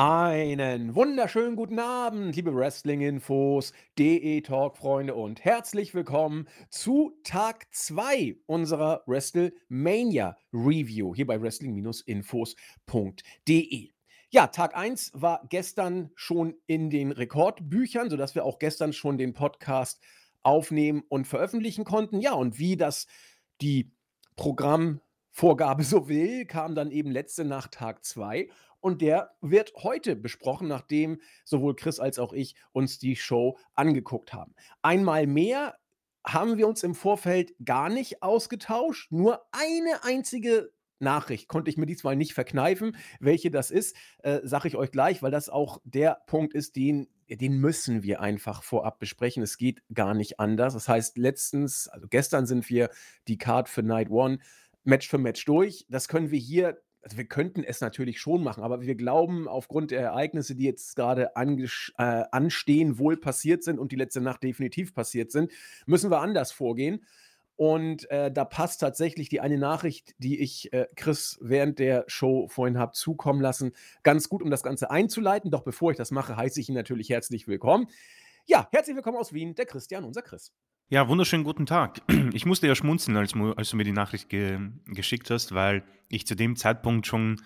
Einen wunderschönen guten Abend, liebe Wrestling-Infos, DE-Talk-Freunde und herzlich willkommen zu Tag 2 unserer WrestleMania-Review hier bei wrestling-infos.de. Ja, Tag 1 war gestern schon in den Rekordbüchern, sodass wir auch gestern schon den Podcast aufnehmen und veröffentlichen konnten. Ja, und wie das die Programmvorgabe so will, kam dann eben letzte Nacht Tag 2 und der wird heute besprochen, nachdem sowohl Chris als auch ich uns die Show angeguckt haben. Einmal mehr haben wir uns im Vorfeld gar nicht ausgetauscht. Nur eine einzige Nachricht konnte ich mir diesmal nicht verkneifen. Welche das ist, äh, sage ich euch gleich, weil das auch der Punkt ist, den, den müssen wir einfach vorab besprechen. Es geht gar nicht anders. Das heißt, letztens, also gestern sind wir die Card für Night One Match für Match durch. Das können wir hier also wir könnten es natürlich schon machen, aber wir glauben aufgrund der Ereignisse, die jetzt gerade äh, anstehen, wohl passiert sind und die letzte Nacht definitiv passiert sind, müssen wir anders vorgehen. Und äh, da passt tatsächlich die eine Nachricht, die ich äh, Chris während der Show vorhin habe zukommen lassen, ganz gut, um das Ganze einzuleiten. Doch bevor ich das mache, heiße ich ihn natürlich herzlich willkommen. Ja, herzlich willkommen aus Wien, der Christian, unser Chris. Ja, wunderschönen guten Tag. Ich musste ja schmunzeln, als, als du mir die Nachricht ge geschickt hast, weil ich zu dem Zeitpunkt schon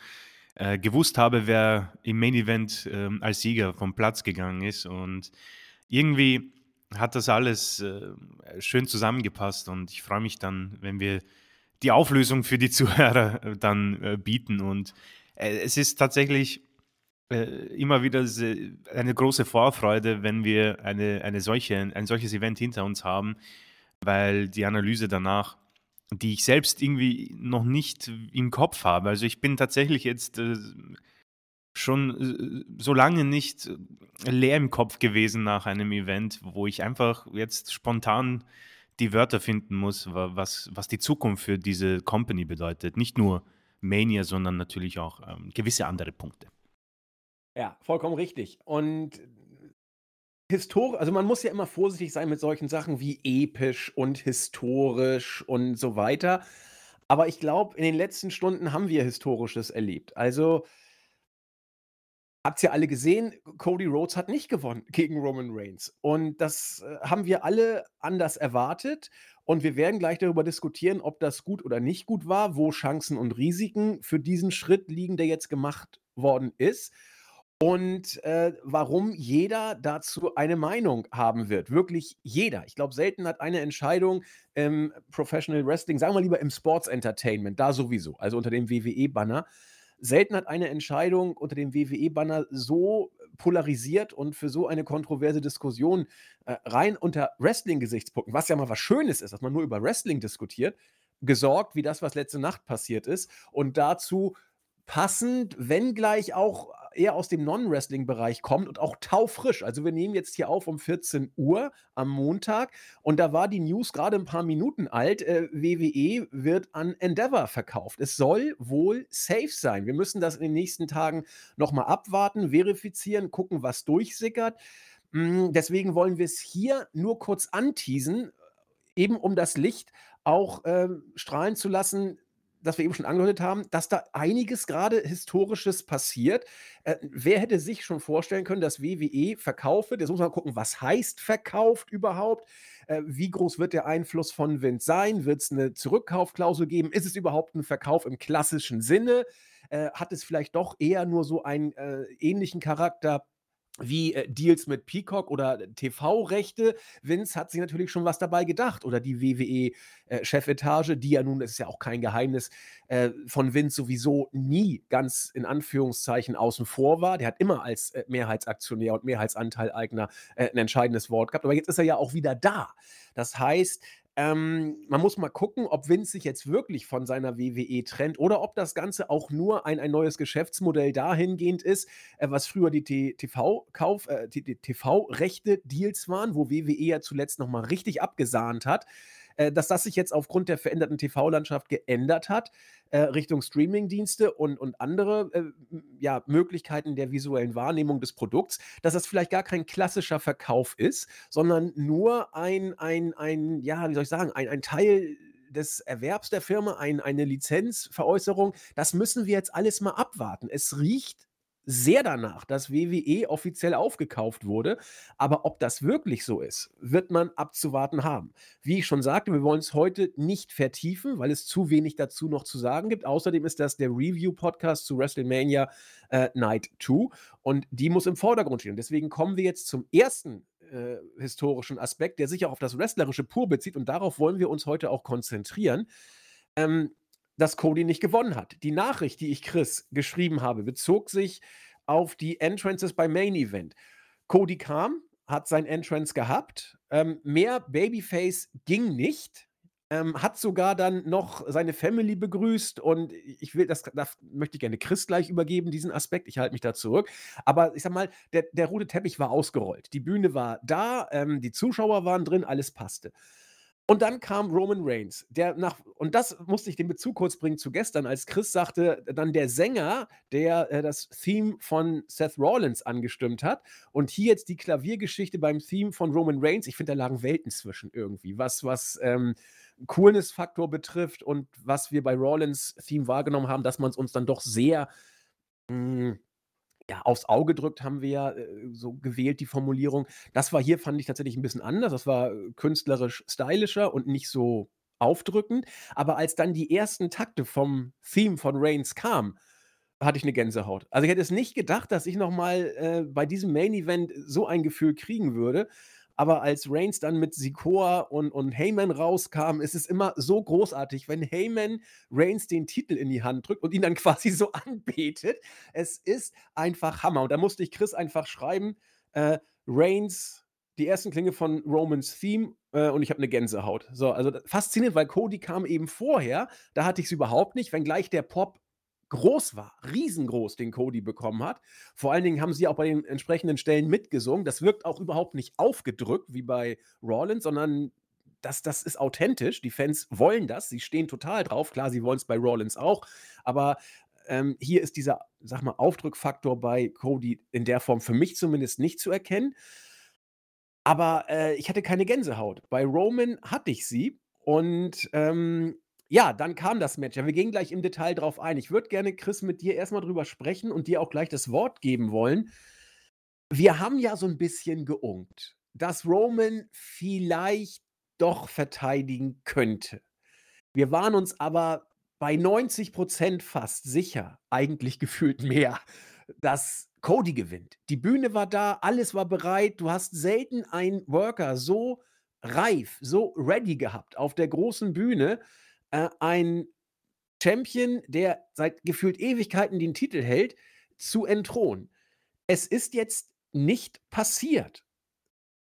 äh, gewusst habe, wer im Main Event äh, als Sieger vom Platz gegangen ist. Und irgendwie hat das alles äh, schön zusammengepasst und ich freue mich dann, wenn wir die Auflösung für die Zuhörer äh, dann äh, bieten. Und äh, es ist tatsächlich äh, immer wieder eine große Vorfreude, wenn wir eine, eine solche, ein solches Event hinter uns haben, weil die Analyse danach, die ich selbst irgendwie noch nicht im Kopf habe. Also ich bin tatsächlich jetzt äh, schon äh, so lange nicht leer im Kopf gewesen nach einem Event, wo ich einfach jetzt spontan die Wörter finden muss, was, was die Zukunft für diese Company bedeutet. Nicht nur Mania, sondern natürlich auch ähm, gewisse andere Punkte. Ja, vollkommen richtig. Und historisch, also man muss ja immer vorsichtig sein mit solchen Sachen wie episch und historisch und so weiter. Aber ich glaube, in den letzten Stunden haben wir Historisches erlebt. Also habt ihr alle gesehen, Cody Rhodes hat nicht gewonnen gegen Roman Reigns. Und das äh, haben wir alle anders erwartet. Und wir werden gleich darüber diskutieren, ob das gut oder nicht gut war, wo Chancen und Risiken für diesen Schritt liegen, der jetzt gemacht worden ist und äh, warum jeder dazu eine Meinung haben wird. Wirklich jeder. Ich glaube, selten hat eine Entscheidung im Professional Wrestling, sagen wir lieber im Sports Entertainment, da sowieso, also unter dem WWE-Banner, selten hat eine Entscheidung unter dem WWE-Banner so polarisiert und für so eine kontroverse Diskussion äh, rein unter Wrestling-Gesichtspunkten, was ja mal was Schönes ist, dass man nur über Wrestling diskutiert, gesorgt, wie das, was letzte Nacht passiert ist. Und dazu passend, wenngleich auch eher aus dem Non-Wrestling-Bereich kommt und auch taufrisch. Also wir nehmen jetzt hier auf um 14 Uhr am Montag und da war die News gerade ein paar Minuten alt. Äh, WWE wird an Endeavor verkauft. Es soll wohl safe sein. Wir müssen das in den nächsten Tagen nochmal abwarten, verifizieren, gucken, was durchsickert. Mm, deswegen wollen wir es hier nur kurz anteasen, eben um das Licht auch äh, strahlen zu lassen, das wir eben schon angedeutet haben, dass da einiges gerade Historisches passiert. Äh, wer hätte sich schon vorstellen können, dass WWE verkauft wird? Jetzt muss man gucken, was heißt verkauft überhaupt? Äh, wie groß wird der Einfluss von Wind sein? Wird es eine Zurückkaufklausel geben? Ist es überhaupt ein Verkauf im klassischen Sinne? Äh, hat es vielleicht doch eher nur so einen äh, ähnlichen Charakter? Wie äh, Deals mit Peacock oder TV-Rechte. Vince hat sich natürlich schon was dabei gedacht. Oder die WWE-Chefetage, äh, die ja nun, das ist ja auch kein Geheimnis, äh, von Vince sowieso nie ganz in Anführungszeichen außen vor war. Der hat immer als äh, Mehrheitsaktionär und Mehrheitsanteilleigner äh, ein entscheidendes Wort gehabt. Aber jetzt ist er ja auch wieder da. Das heißt, ähm, man muss mal gucken, ob Vince sich jetzt wirklich von seiner WWE trennt oder ob das Ganze auch nur ein, ein neues Geschäftsmodell dahingehend ist, äh, was früher die TV-Kauf, äh, TV-Rechte-Deals waren, wo WWE ja zuletzt nochmal richtig abgesahnt hat. Äh, dass das sich jetzt aufgrund der veränderten TV-Landschaft geändert hat, äh, Richtung Streaming-Dienste und, und andere äh, ja, Möglichkeiten der visuellen Wahrnehmung des Produkts, dass das vielleicht gar kein klassischer Verkauf ist, sondern nur ein, ein, ein ja, wie soll ich sagen, ein, ein Teil des Erwerbs der Firma, ein, eine Lizenzveräußerung, das müssen wir jetzt alles mal abwarten. Es riecht sehr danach, dass WWE offiziell aufgekauft wurde. Aber ob das wirklich so ist, wird man abzuwarten haben. Wie ich schon sagte, wir wollen es heute nicht vertiefen, weil es zu wenig dazu noch zu sagen gibt. Außerdem ist das der Review-Podcast zu WrestleMania äh, Night 2 und die muss im Vordergrund stehen. Deswegen kommen wir jetzt zum ersten äh, historischen Aspekt, der sich auch auf das Wrestlerische pur bezieht und darauf wollen wir uns heute auch konzentrieren. Ähm, dass Cody nicht gewonnen hat. Die Nachricht, die ich Chris geschrieben habe, bezog sich auf die Entrances beim Main Event. Cody kam, hat sein Entrance gehabt. Ähm, mehr Babyface ging nicht. Ähm, hat sogar dann noch seine Family begrüßt und ich will, das, das möchte ich gerne Chris gleich übergeben, diesen Aspekt. Ich halte mich da zurück. Aber ich sag mal, der, der rote Teppich war ausgerollt. Die Bühne war da, ähm, die Zuschauer waren drin, alles passte. Und dann kam Roman Reigns, der nach, und das musste ich den Bezug kurz bringen zu gestern, als Chris sagte, dann der Sänger, der äh, das Theme von Seth Rollins angestimmt hat. Und hier jetzt die Klaviergeschichte beim Theme von Roman Reigns. Ich finde, da lagen Welten zwischen irgendwie, was, was ähm, Coolness-Faktor betrifft und was wir bei Rollins Theme wahrgenommen haben, dass man es uns dann doch sehr. Mh, hm, ja, aufs Auge drückt, haben wir ja äh, so gewählt, die Formulierung. Das war hier, fand ich tatsächlich ein bisschen anders. Das war äh, künstlerisch stylischer und nicht so aufdrückend. Aber als dann die ersten Takte vom Theme von Reigns kamen, hatte ich eine Gänsehaut. Also ich hätte es nicht gedacht, dass ich noch mal äh, bei diesem Main Event so ein Gefühl kriegen würde. Aber als Reigns dann mit Sikoa und, und Heyman rauskam, ist es immer so großartig, wenn Heyman Reigns den Titel in die Hand drückt und ihn dann quasi so anbetet. Es ist einfach Hammer. Und da musste ich Chris einfach schreiben, äh, Reigns, die ersten Klinge von Romans Theme äh, und ich habe eine Gänsehaut. So, also faszinierend, weil Cody kam eben vorher, da hatte ich es überhaupt nicht, wenngleich der Pop groß war, riesengroß, den Cody bekommen hat. Vor allen Dingen haben sie auch bei den entsprechenden Stellen mitgesungen. Das wirkt auch überhaupt nicht aufgedrückt wie bei Rollins, sondern das, das ist authentisch. Die Fans wollen das, sie stehen total drauf. Klar, sie wollen es bei Rollins auch, aber ähm, hier ist dieser, sag mal, Aufdrückfaktor bei Cody in der Form für mich zumindest nicht zu erkennen. Aber äh, ich hatte keine Gänsehaut. Bei Roman hatte ich sie. Und ähm, ja, dann kam das Match. Ja, wir gehen gleich im Detail drauf ein. Ich würde gerne, Chris, mit dir erstmal drüber sprechen und dir auch gleich das Wort geben wollen. Wir haben ja so ein bisschen geunkt, dass Roman vielleicht doch verteidigen könnte. Wir waren uns aber bei 90% fast sicher, eigentlich gefühlt mehr, dass Cody gewinnt. Die Bühne war da, alles war bereit. Du hast selten einen Worker so reif, so ready gehabt auf der großen Bühne äh, ein Champion, der seit gefühlt Ewigkeiten den Titel hält, zu entthronen. Es ist jetzt nicht passiert.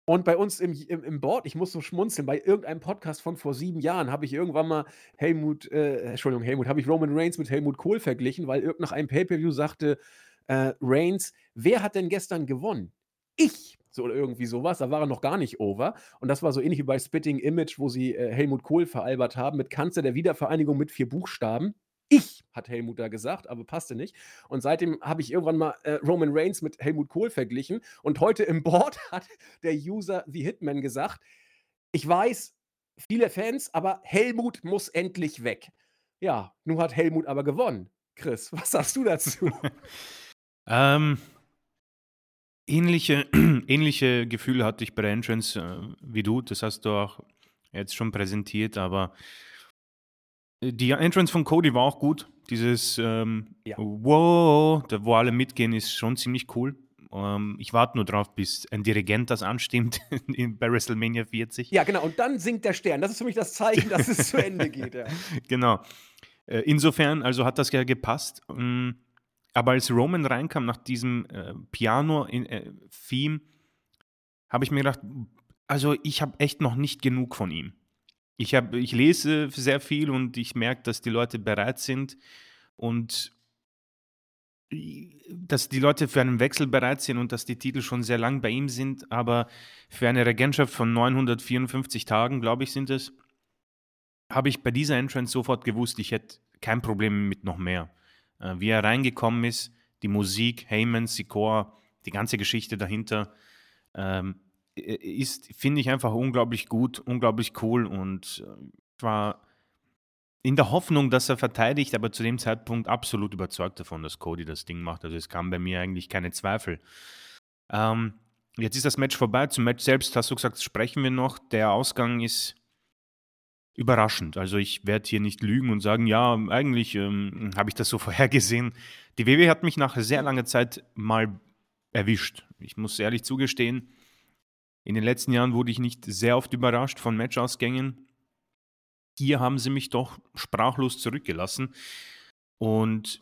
Und bei uns im, im, im Board, ich muss so schmunzeln, bei irgendeinem Podcast von vor sieben Jahren habe ich irgendwann mal Helmut, äh, Entschuldigung, Helmut, habe ich Roman Reigns mit Helmut Kohl verglichen, weil irgend nach einem Pay-Per-View sagte äh, Reigns, wer hat denn gestern gewonnen? Ich so oder irgendwie sowas. Da war er noch gar nicht over. Und das war so ähnlich wie bei Spitting Image, wo sie äh, Helmut Kohl veralbert haben mit Kanzler der Wiedervereinigung mit vier Buchstaben. Ich, hat Helmut da gesagt, aber passte nicht. Und seitdem habe ich irgendwann mal äh, Roman Reigns mit Helmut Kohl verglichen. Und heute im Board hat der User The Hitman gesagt, ich weiß, viele Fans, aber Helmut muss endlich weg. Ja, nun hat Helmut aber gewonnen. Chris, was sagst du dazu? ähm, Ähnliche, ähnliche Gefühle hatte ich bei der Entrance äh, wie du. Das hast du auch jetzt schon präsentiert, aber die Entrance von Cody war auch gut. Dieses ähm, ja. Wow, da, wo alle mitgehen, ist schon ziemlich cool. Ähm, ich warte nur drauf, bis ein Dirigent das anstimmt bei WrestleMania 40. Ja, genau. Und dann singt der Stern. Das ist für mich das Zeichen, dass es zu Ende geht. Ja. Genau. Äh, insofern, also hat das ja gepasst. Ähm, aber als Roman reinkam nach diesem äh, Piano-Theme, äh, habe ich mir gedacht, also ich habe echt noch nicht genug von ihm. Ich, hab, ich lese sehr viel und ich merke, dass die Leute bereit sind und dass die Leute für einen Wechsel bereit sind und dass die Titel schon sehr lang bei ihm sind, aber für eine Regentschaft von 954 Tagen, glaube ich, sind es, habe ich bei dieser Entrance sofort gewusst, ich hätte kein Problem mit noch mehr. Äh, wie er reingekommen ist, die Musik, Heyman, Sikor, die ganze Geschichte dahinter, ähm, ist, finde ich einfach unglaublich gut, unglaublich cool und äh, war in der Hoffnung, dass er verteidigt, aber zu dem Zeitpunkt absolut überzeugt davon, dass Cody das Ding macht. Also es kam bei mir eigentlich keine Zweifel. Ähm, jetzt ist das Match vorbei. Zum Match selbst hast du gesagt, sprechen wir noch. Der Ausgang ist überraschend. Also ich werde hier nicht lügen und sagen, ja, eigentlich ähm, habe ich das so vorhergesehen. Die WWE hat mich nach sehr langer Zeit mal erwischt. Ich muss ehrlich zugestehen, in den letzten Jahren wurde ich nicht sehr oft überrascht von Matchausgängen. Hier haben sie mich doch sprachlos zurückgelassen. Und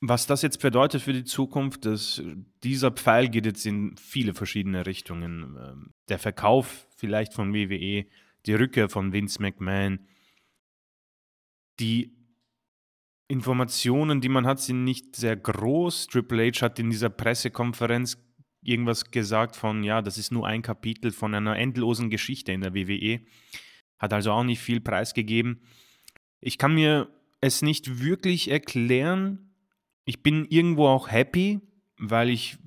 was das jetzt bedeutet für die Zukunft, dass dieser Pfeil geht jetzt in viele verschiedene Richtungen. Ähm, der Verkauf vielleicht von WWE, die Rückkehr von Vince McMahon, die Informationen, die man hat, sind nicht sehr groß. Triple H hat in dieser Pressekonferenz irgendwas gesagt von, ja, das ist nur ein Kapitel von einer endlosen Geschichte in der WWE. Hat also auch nicht viel preisgegeben. Ich kann mir es nicht wirklich erklären. Ich bin irgendwo auch happy, weil ich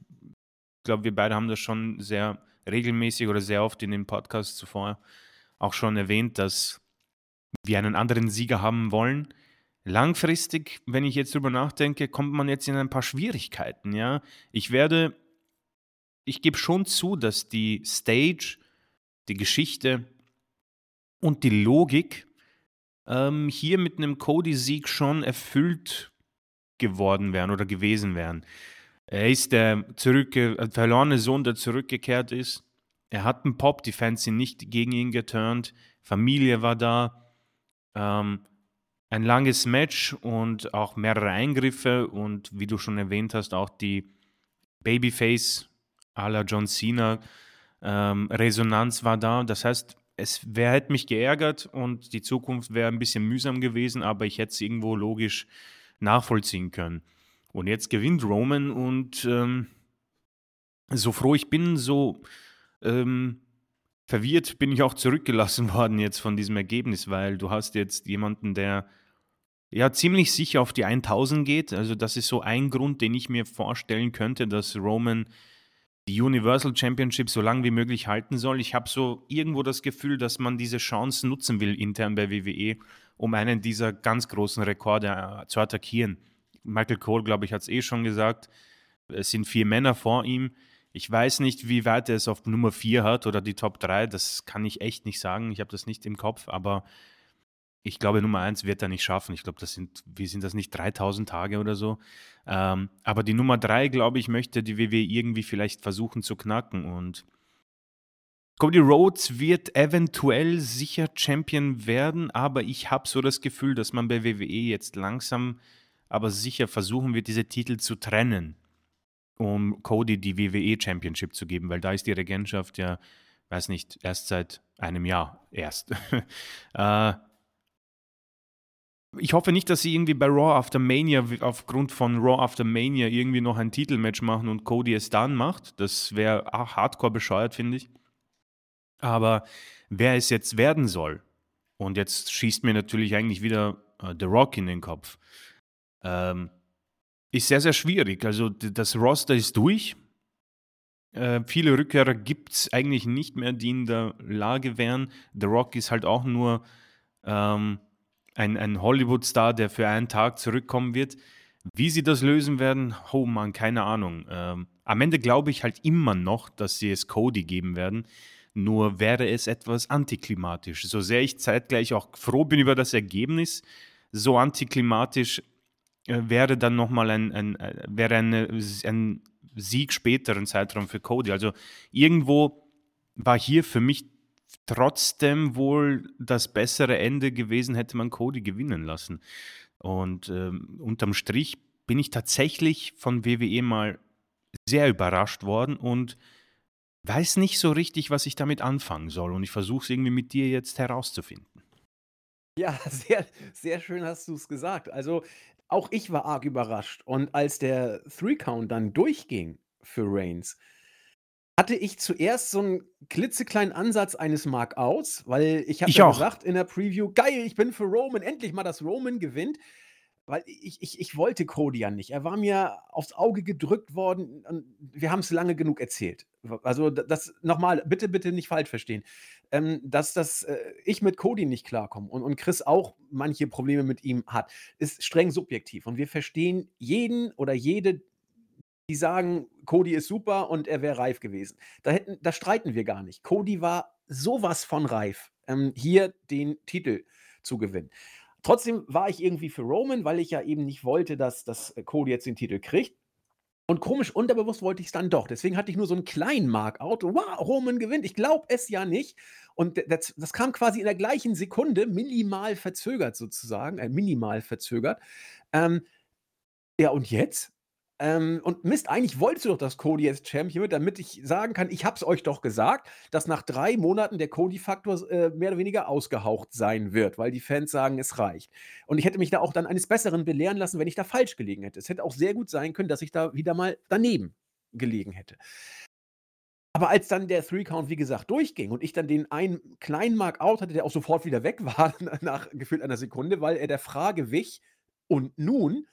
glaube, wir beide haben das schon sehr regelmäßig oder sehr oft in den Podcasts zuvor auch schon erwähnt, dass wir einen anderen Sieger haben wollen. Langfristig, wenn ich jetzt drüber nachdenke, kommt man jetzt in ein paar Schwierigkeiten. Ja, ich werde, ich gebe schon zu, dass die Stage, die Geschichte und die Logik ähm, hier mit einem Cody-Sieg schon erfüllt geworden wären oder gewesen wären. Er ist der zurückge äh, verlorene Sohn, der zurückgekehrt ist. Er hat einen Pop, die Fans sind nicht gegen ihn geturnt. Familie war da. Ähm, ein langes Match und auch mehrere Eingriffe und wie du schon erwähnt hast, auch die Babyface à la John Cena ähm, Resonanz war da. Das heißt, es wäre hätte mich geärgert und die Zukunft wäre ein bisschen mühsam gewesen, aber ich hätte es irgendwo logisch nachvollziehen können. Und jetzt gewinnt Roman und ähm, so froh ich bin, so ähm, verwirrt bin ich auch zurückgelassen worden jetzt von diesem Ergebnis, weil du hast jetzt jemanden, der ja ziemlich sicher auf die 1000 geht. Also das ist so ein Grund, den ich mir vorstellen könnte, dass Roman die Universal Championship so lange wie möglich halten soll. Ich habe so irgendwo das Gefühl, dass man diese Chance nutzen will intern bei WWE, um einen dieser ganz großen Rekorde äh, zu attackieren. Michael Cole, glaube ich, hat es eh schon gesagt. Es sind vier Männer vor ihm. Ich weiß nicht, wie weit er es auf Nummer 4 hat oder die Top 3. Das kann ich echt nicht sagen. Ich habe das nicht im Kopf, aber ich glaube, Nummer 1 wird er nicht schaffen. Ich glaube, das sind, wie sind das nicht, 3000 Tage oder so. Ähm, aber die Nummer 3, glaube ich, möchte die WWE irgendwie vielleicht versuchen zu knacken. Und Cody Rhodes wird eventuell sicher Champion werden, aber ich habe so das Gefühl, dass man bei WWE jetzt langsam, aber sicher versuchen wird, diese Titel zu trennen um Cody die WWE Championship zu geben, weil da ist die Regentschaft ja, weiß nicht, erst seit einem Jahr erst. äh, ich hoffe nicht, dass sie irgendwie bei Raw After Mania aufgrund von Raw After Mania irgendwie noch ein Titelmatch machen und Cody es dann macht. Das wäre hardcore bescheuert, finde ich. Aber wer es jetzt werden soll, und jetzt schießt mir natürlich eigentlich wieder äh, The Rock in den Kopf. Ähm, ist sehr, sehr schwierig. Also das Roster ist durch. Äh, viele Rückkehrer gibt es eigentlich nicht mehr, die in der Lage wären. The Rock ist halt auch nur ähm, ein, ein Hollywood-Star, der für einen Tag zurückkommen wird. Wie sie das lösen werden, oh man, keine Ahnung. Ähm, am Ende glaube ich halt immer noch, dass sie es Cody geben werden. Nur wäre es etwas antiklimatisch. So sehr ich zeitgleich auch froh bin über das Ergebnis, so antiklimatisch wäre dann nochmal ein, ein, äh, wäre eine, ein Sieg späteren Zeitraum für Cody. Also irgendwo war hier für mich trotzdem wohl das bessere Ende gewesen, hätte man Cody gewinnen lassen. Und ähm, unterm Strich bin ich tatsächlich von WWE mal sehr überrascht worden und weiß nicht so richtig, was ich damit anfangen soll. Und ich versuche es irgendwie mit dir jetzt herauszufinden. Ja, sehr, sehr schön hast du es gesagt. Also auch ich war arg überrascht. Und als der Three-Count dann durchging für Reigns, hatte ich zuerst so einen klitzekleinen Ansatz eines Markouts, weil ich habe ja gesagt in der Preview: „Geil, ich bin für Roman, endlich mal, dass Roman gewinnt.“ Weil ich ich ich wollte Cody ja nicht. Er war mir aufs Auge gedrückt worden wir haben's lange genug erzählt. Also, das noch mal, bitte, bitte nicht falsch verstehen. Ähm, dass dass, äh, ich mit Cody nicht klarkomme und und Chris auch manche Probleme mit ihm hat, ist streng subjektiv und wir verstehen jeden oder jede, die sagen, Cody ist super und er wäre reif gewesen. Da hätten da streiten wir gar nicht. Cody war so was von reif, ähm, hier den Titel zu gewinnen. Trotzdem war ich irgendwie für Roman, weil ich ja eben nicht wollte, dass dass Cody jetzt den Titel kriegt. Und komisch unterbewusst wollte ich's dann doch. Deswegen hatte ich nur so 'n kleinen Mark-out. Wow, Roman gewinnt. Ich glaube es ja nicht. Und das das kam quasi in der gleichen Sekunde, minimal verzögert sozusagen, äh, minimal verzögert. Ähm, ja, und jetzt? Ähm, und Mist, eigentlich wolltest du doch, dass Cody jetzt Champion wird, damit ich sagen kann: „Ich habe es euch doch gesagt, dass nach 3 Monaten der Cody-Faktor äh, mehr oder weniger ausgehaucht sein wird, weil die Fans sagen, es reicht.“ Und ich hätte mich da auch dann eines Besseren belehren lassen, wenn ich da falsch gelegen hätte. Es hätte auch sehr gut sein können, dass ich da wieder mal daneben gelegen hätte. Aber als dann der Three-Count, wie gesagt, durchging und ich dann den einen kleinen Mark-out hatte, der auch sofort wieder weg war nach gefühlt einer Sekunde, weil er der Frage wich: „Und nun?“,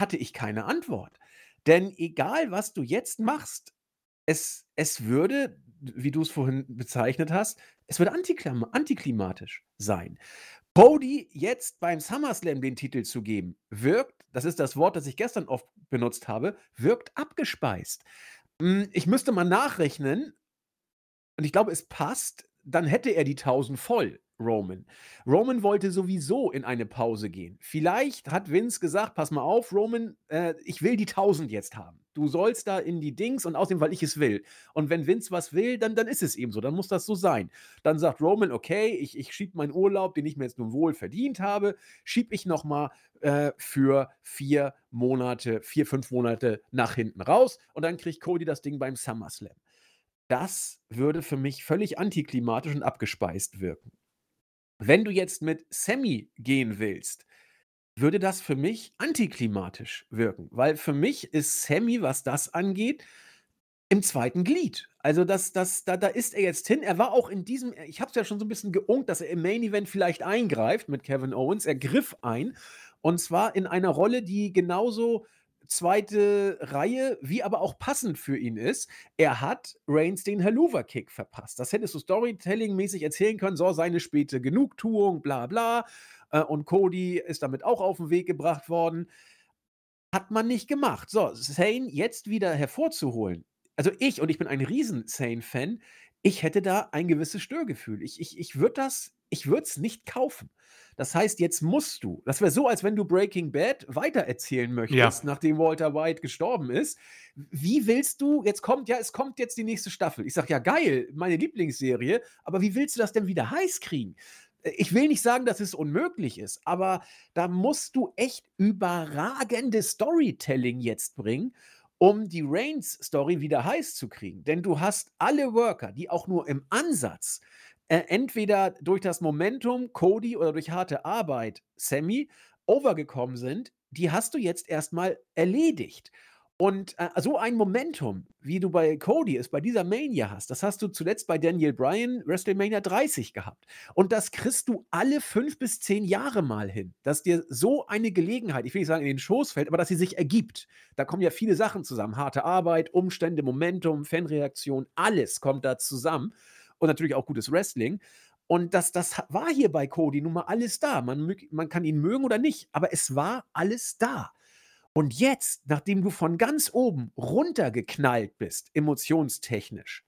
hatte ich keine Antwort. Denn egal, was du jetzt machst, es es würde, wie du's vorhin bezeichnet hast es würde antiklam antiklimatisch sein. Cody jetzt beim SummerSlam den Titel zu geben, wirkt das ist das Wort, das ich gestern oft benutzt habe, wirkt abgespeist. Hm, ich müsste mal nachrechnen und ich glaube, es passt, dann hätte er die 1.000 voll, Roman. Roman wollte sowieso in eine Pause gehen. Vielleicht hat Vince gesagt: „Pass mal auf, Roman, äh, ich will die 1.000 jetzt haben. Du sollst da in die Dings und außerdem, weil ich es will.“ Und wenn Vince was will, dann dann ist es eben so, dann muss das so sein. Dann sagt Roman: „Okay, ich ich schiebe meinen Urlaub, den ich mir jetzt nun wohl verdient habe, schiebe ich noch mal, äh, für 4 Monate 4, 5 Monate nach hinten raus und dann kriegt Cody das Ding beim SummerSlam.“ Das würde für mich völlig antiklimatisch und abgespeist wirken. Wenn du jetzt mit Sammy gehen willst, würde das für mich antiklimatisch wirken, weil für mich ist Sammy, was das angeht, im 2. Glied. Also, das das da da ist er jetzt hin. Er war auch in diesem ich habe es ja schon so 'n bisschen geunkt, dass er im Main Event vielleicht eingreift mit Kevin Owens. Er griff ein und zwar in einer Rolle, die genauso 2. Reihe wie aber auch passend für ihn ist. Er hat Reigns den Helluva-Kick verpasst. Das hättest du Storytelling-mäßig erzählen können: „So, seine späte Genugtuung, bla bla, äh, und Cody ist damit auch auf 'n Weg gebracht worden.“ Hat man nicht gemacht. So, Zayn jetzt wieder hervorzuholen also, ich und ich bin ein riesen Zayn-Fan, ich hätte da ein gewisses Störgefühl. Ich ich ich würde das ich würde es nicht kaufen. Das heißt, jetzt musst du das wäre so, als wenn du Breaking Bad weitererzählen Ja. möchtest, nachdem Walter White gestorben ist. Wie willst du jetzt kommt ja, es kommt jetzt die nächste Staffel. Ich sage: „Ja, geil, meine Lieblingsserie“, aber wie willst du das denn wieder heiß kriegen? Ich will nicht sagen, dass es unmöglich ist, aber da musst du echt überragendes Storytelling jetzt bringen, um die Reigns-Story wieder heiß zu kriegen. Denn du hast alle Worker, die auch nur im Ansatz, äh, entweder durch das Momentum Cody oder durch harte Arbeit Sammy over gekommen sind, die hast du jetzt erst mal erledigt. Und, äh, so ein Momentum, wie du bei Cody es bei dieser Mania hast, das hast du zuletzt bei Daniel Bryan WrestleMania 30 gehabt. Und das kriegst du alle 5 bis 10 Jahre mal hin, dass dir so eine Gelegenheit ich will nicht sagen, in den Schoß fällt, aber dass sie sich ergibt. Da kommen ja viele Sachen zusammen. Harte Arbeit, Umstände, Momentum, Fanreaktion, alles kommt da zusammen und natürlich auch gutes Wrestling. Und das das war hier bei Cody nun mal alles da. Man man kann ihn mögen oder nicht, aber es war alles da. Und jetzt, nachdem du von ganz oben runtergeknallt bist, emotionstechnisch,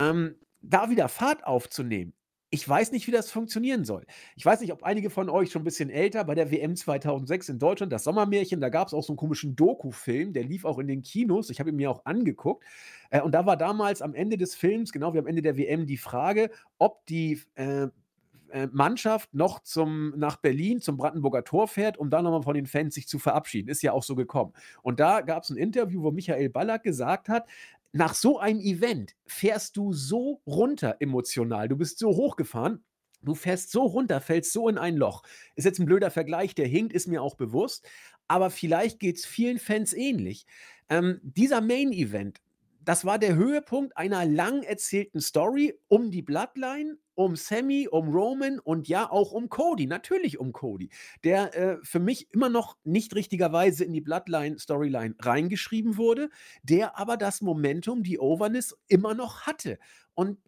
ähm, da wieder Fahrt aufzunehmen, ich weiß nicht, wie das funktionieren soll. Ich weiß nicht, ob einige von euch schon 'n bisschen älter bei der WM 2006 in Deutschland, das Sommermärchen, da gab's auch so 'n komischen Dokufilm, der lief auch in den Kinos. Ich habe ihn mir auch angeguckt. Äh, und da war damals am Ende des Films, genau wie am Ende der WM, die Frage, ob die äh, äh, Mannschaft noch zum nach Berlin zum Brandenburger Tor fährt, um da noch mal von den Fans sich zu verabschieden. Ist ja auch so gekommen. Und da gab's 'n Interview, wo Michael Ballack gesagt hat: „Nach so einem Event fährst du so runter emotional. Du bist so hochgefahren, du fährst so runter, fällst so in ein Loch.“ Ist jetzt 'n blöder Vergleich, der hinkt, ist mir auch bewusst, aber vielleicht geht's vielen Fans ähnlich. Ähm, dieser Main Event, das war der Höhepunkt einer lang erzählten Story um die Bloodline, um Sammy, um Roman und ja auch um Cody, natürlich um Cody, der äh, für mich immer noch nicht richtigerweise in die Bloodline-Storyline reingeschrieben wurde, der aber das Momentum, die Overness immer noch hatte. Und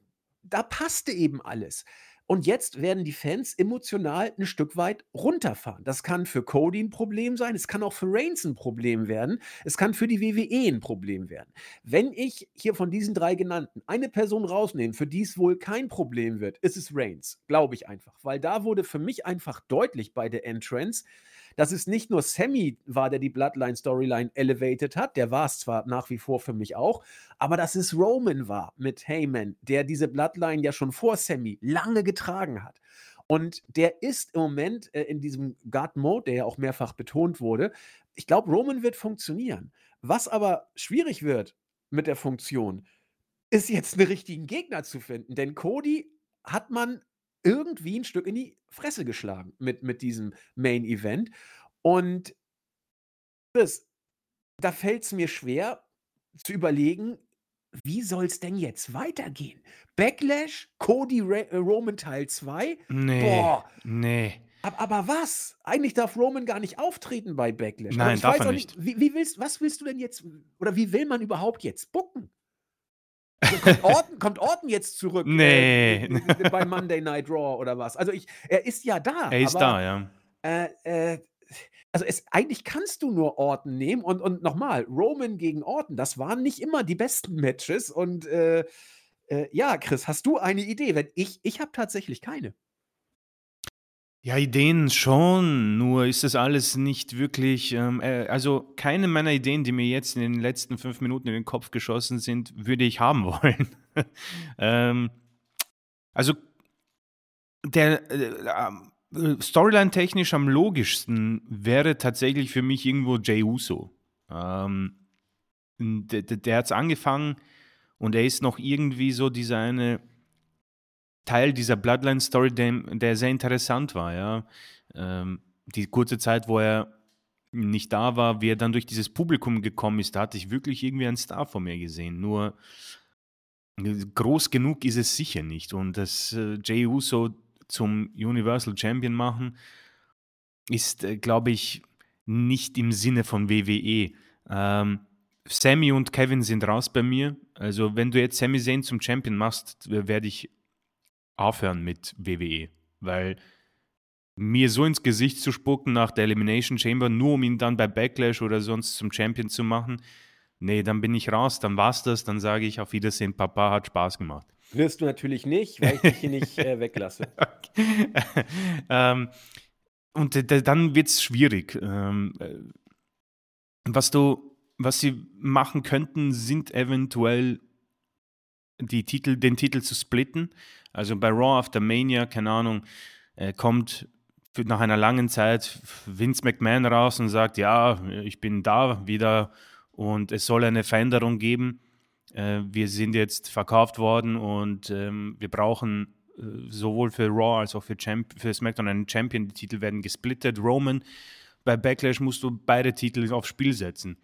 da passte eben alles. Und jetzt werden die Fans emotional ein Stück weit runterfahren. Das kann für Cody ein Problem sein, es kann auch für Reigns ein Problem werden, es kann für die WWE ein Problem werden. Wenn ich hier von diesen drei genannten eine Person rausnehme, für die es wohl kein Problem wird, ist es Reigns, glaube ich einfach, weil da wurde für mich einfach deutlich bei der Entrance, dass es nicht nur Sammy war, der die Bloodline-Storyline elevated hat, der war es zwar nach wie vor für mich auch, aber dass es Roman war mit Heyman, der diese Bloodline ja schon vor Sammy lange getragen hat. Und der ist im Moment äh, in diesem God-Mode, der ja auch mehrfach betont wurde. Ich glaube, Roman wird funktionieren. Was aber schwierig wird mit der Funktion, ist jetzt einen richtigen Gegner zu finden. Denn Cody hat man irgendwie ein Stück in die Fresse geschlagen mit, mit diesem Main Event. Und das, da fällt es mir schwer zu überlegen, wie soll es denn jetzt weitergehen? Backlash, Cody Ra äh, Roman Teil 2? Nee. Boah. Nee. Aber, aber, was? Eigentlich darf Roman gar nicht auftreten bei Backlash. Nein, darf er nicht. Wie, wie, willst, was willst du denn jetzt, oder wie will man überhaupt jetzt bucken? Also kommt, Orton, kommt Orton jetzt zurück? Nee. Äh, bei Monday Night Raw oder was? Also ich, er ist ja da. Er ist aber, da, ja. Äh, äh, also es, eigentlich kannst du nur Orton nehmen und, und nochmal, Roman gegen Orton, das waren nicht immer die besten Matches und äh, äh ja, Chris, hast du eine Idee? Wenn ich, ich habe tatsächlich keine. Ja, Ideen schon, nur ist das alles nicht wirklich, ähm, äh, also keine meiner Ideen, die mir jetzt in den letzten fünf Minuten in den Kopf geschossen sind, würde ich haben wollen. ähm, also der äh, äh, Storyline-technisch am logischsten wäre tatsächlich für mich irgendwo Jay Uso. Ähm, der, der hat es angefangen und er ist noch irgendwie so dieser eine Teil dieser Bloodline-Story, der, der, sehr interessant war, ja. Ähm, die kurze Zeit, wo er nicht da war, wie er dann durch dieses Publikum gekommen ist, da hatte ich wirklich irgendwie einen Star vor mir gesehen. Nur groß genug ist es sicher nicht. Und dass äh, Jay Uso zum Universal Champion machen, ist, äh, glaube ich, nicht im Sinne von WWE. Ähm, Sammy und Kevin sind raus bei mir. Also, wenn du jetzt Sammy Zayn zum Champion machst, werde ich aufhören mit WWE, weil mir so ins Gesicht zu spucken nach der Elimination Chamber, nur um ihn dann bei Backlash oder sonst zum Champion zu machen, nee, dann bin ich raus, dann war's das, dann sage ich auf Wiedersehen, Papa hat Spaß gemacht. Wirst du natürlich nicht, weil ich dich hier nicht äh, weglasse. ähm, und dann wird es schwierig. Ähm, äh, was du, was sie machen könnten, sind eventuell die Titel, den Titel zu splitten. Also bei Raw After Mania, keine Ahnung, äh, kommt nach einer langen Zeit Vince McMahon raus und sagt, ja, ich bin da wieder und es soll eine Veränderung geben. Äh, wir sind jetzt verkauft worden und ähm, wir brauchen äh, sowohl für Raw als auch für, Champ für SmackDown einen Champion. Die Titel werden gesplittet. Roman, bei Backlash musst du beide Titel aufs Spiel setzen.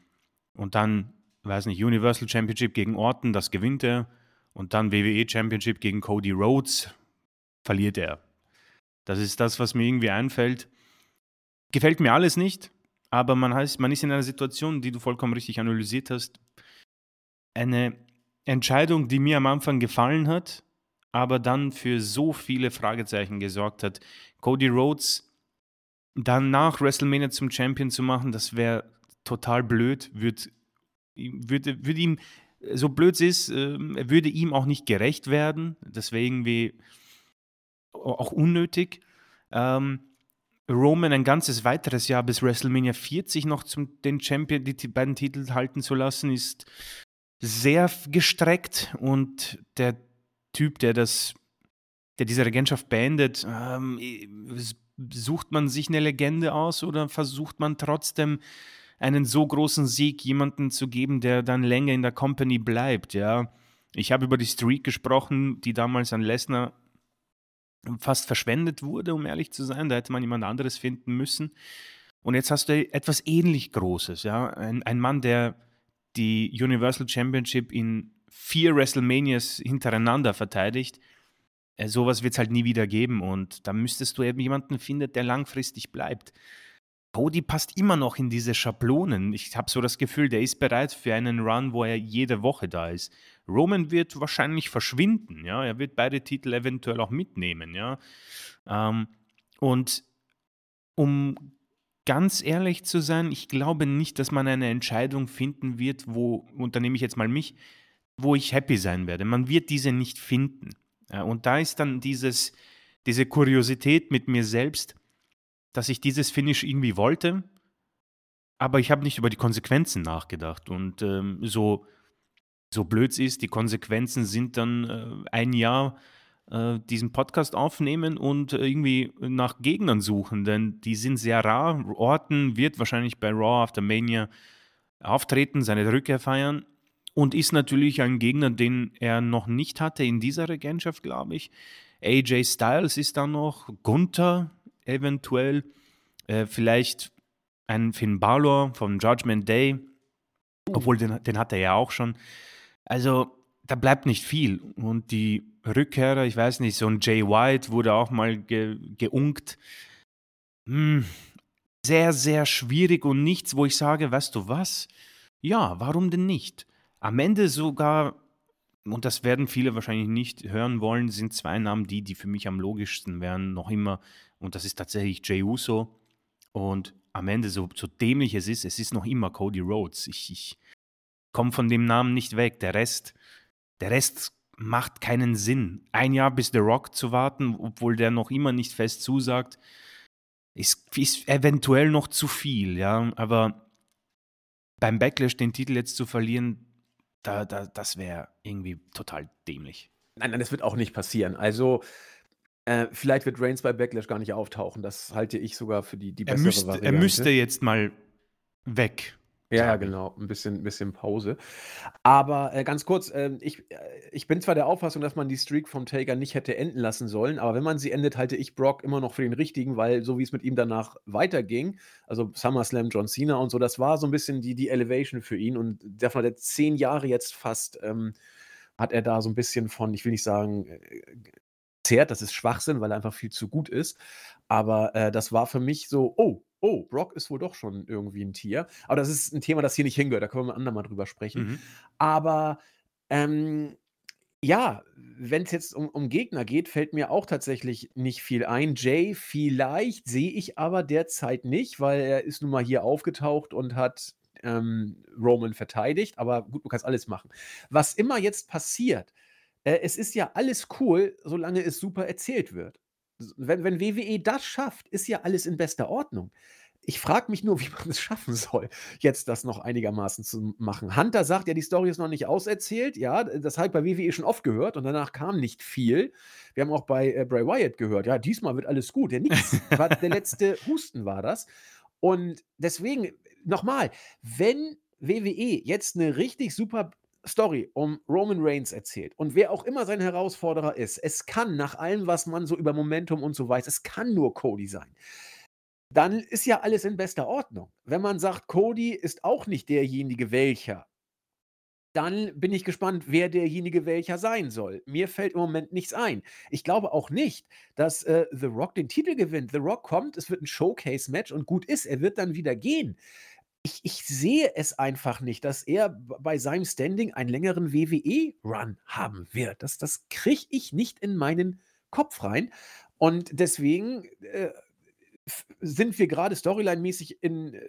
Und dann, weiß nicht, Universal Championship gegen Orton, das gewinnt er. Und dann WWE Championship gegen Cody Rhodes, verliert er. Das ist das, was mir irgendwie einfällt. Gefällt mir alles nicht, aber man, heißt, man ist in einer Situation, die du vollkommen richtig analysiert hast. Eine Entscheidung, die mir am Anfang gefallen hat, aber dann für so viele Fragezeichen gesorgt hat. Cody Rhodes dann nach WrestleMania zum Champion zu machen, das wäre total blöd, würde würd, würd ihm so blöd es ist, äh, würde ihm auch nicht gerecht werden. Deswegen wie auch unnötig. Ähm, Roman ein ganzes weiteres Jahr bis WrestleMania 40 noch zum den Champion die beiden Titel halten zu lassen, ist sehr gestreckt und der Typ, der das, der diese Regentschaft beendet, ähm, sucht man sich eine Legende aus oder versucht man trotzdem einen so großen Sieg jemanden zu geben, der dann länger in der Company bleibt, ja. Ich habe über die Streak gesprochen, die damals an Lesnar fast verschwendet wurde, um ehrlich zu sein. Da hätte man jemand anderes finden müssen. Und jetzt hast du etwas ähnlich Großes, ja. Ein, ein Mann, der die Universal Championship in vier WrestleManias hintereinander verteidigt. Äh, sowas wird es halt nie wieder geben und da müsstest du eben jemanden finden, der langfristig bleibt. Cody passt immer noch in diese Schablonen. Ich habe so das Gefühl, der ist bereit für einen Run, wo er jede Woche da ist. Roman wird wahrscheinlich verschwinden, ja. Er wird beide Titel eventuell auch mitnehmen, ja. Ähm, und um ganz ehrlich zu sein, ich glaube nicht, dass man eine Entscheidung finden wird, wo, und da nehme ich jetzt mal mich, wo ich happy sein werde. Man wird diese nicht finden. Ja, und da ist dann dieses, diese Kuriosität mit mir selbst, dass ich dieses Finish irgendwie wollte, aber ich habe nicht über die Konsequenzen nachgedacht. Und ähm, so, so blöd es ist, die Konsequenzen sind dann äh, ein Jahr äh, diesen Podcast aufnehmen und äh, irgendwie nach Gegnern suchen, denn die sind sehr rar. Orton wird wahrscheinlich bei Raw After Mania auftreten, seine Rückkehr feiern und ist natürlich ein Gegner, den er noch nicht hatte in dieser Regentschaft, glaube ich. AJ Styles ist da noch, Gunther eventuell, äh, vielleicht ein Finn Balor vom Judgment Day, obwohl den, den hat er ja auch schon. Also da bleibt nicht viel. Und die Rückkehrer, ich weiß nicht, so ein Jay White wurde auch mal ge geunkt. Hm, sehr, sehr schwierig und nichts, wo ich sage, weißt du was? Ja, warum denn nicht? Am Ende sogar und das werden viele wahrscheinlich nicht hören wollen, sind zwei Namen die, die für mich am logischsten wären, noch immer. Und das ist tatsächlich Jay Uso. Und am Ende, so, so dämlich es ist, es ist noch immer Cody Rhodes. Ich, ich komme von dem Namen nicht weg. Der Rest, der Rest macht keinen Sinn. Ein Jahr bis The Rock zu warten, obwohl der noch immer nicht fest zusagt, ist, ist eventuell noch zu viel, ja. Aber beim Backlash den Titel jetzt zu verlieren, da, da, das wäre irgendwie total dämlich. Nein, nein, das wird auch nicht passieren. Also, äh, vielleicht wird Reigns bei Backlash gar nicht auftauchen. Das halte ich sogar für die, die bessere er müsste, Variante. Er müsste jetzt mal weg. Ja, genau. Ein bisschen, bisschen Pause. Aber äh, ganz kurz, äh, ich, ich bin zwar der Auffassung, dass man die Streak vom Taker nicht hätte enden lassen sollen, aber wenn man sie endet, halte ich Brock immer noch für den richtigen, weil so wie es mit ihm danach weiterging, also SummerSlam, John Cena und so, das war so ein bisschen die, die Elevation für ihn und davon hat er zehn Jahre jetzt fast, ähm, hat er da so ein bisschen von, ich will nicht sagen, äh, zehrt, das ist Schwachsinn, weil er einfach viel zu gut ist, aber äh, das war für mich so, oh, oh, Brock ist wohl doch schon irgendwie ein Tier. Aber das ist ein Thema, das hier nicht hingehört. Da können wir ein andermal drüber sprechen. Mhm. Aber ähm, ja, wenn es jetzt um, um Gegner geht, fällt mir auch tatsächlich nicht viel ein. Jay vielleicht sehe ich aber derzeit nicht, weil er ist nun mal hier aufgetaucht und hat ähm, Roman verteidigt. Aber gut, du kannst alles machen. Was immer jetzt passiert, äh, es ist ja alles cool, solange es super erzählt wird. Wenn, wenn WWE das schafft, ist ja alles in bester Ordnung. Ich frage mich nur, wie man es schaffen soll, jetzt das noch einigermaßen zu machen. Hunter sagt ja, die Story ist noch nicht auserzählt. Ja, das habe ich bei WWE schon oft gehört und danach kam nicht viel. Wir haben auch bei äh, Bray Wyatt gehört, ja, diesmal wird alles gut. Ja, nichts. der letzte Husten war das. Und deswegen, nochmal, wenn WWE jetzt eine richtig super Story um Roman Reigns erzählt und wer auch immer sein Herausforderer ist, es kann nach allem, was man so über Momentum und so weiß, es kann nur Cody sein. Dann ist ja alles in bester Ordnung. Wenn man sagt, Cody ist auch nicht derjenige welcher, dann bin ich gespannt, wer derjenige welcher sein soll. Mir fällt im Moment nichts ein. Ich glaube auch nicht, dass äh, The Rock den Titel gewinnt. The Rock kommt, es wird ein Showcase-Match und gut ist, er wird dann wieder gehen ich, ich sehe es einfach nicht, dass er bei seinem Standing einen längeren WWE-Run haben wird. Das, das kriege ich nicht in meinen Kopf rein. Und deswegen äh, sind wir gerade storyline-mäßig in äh,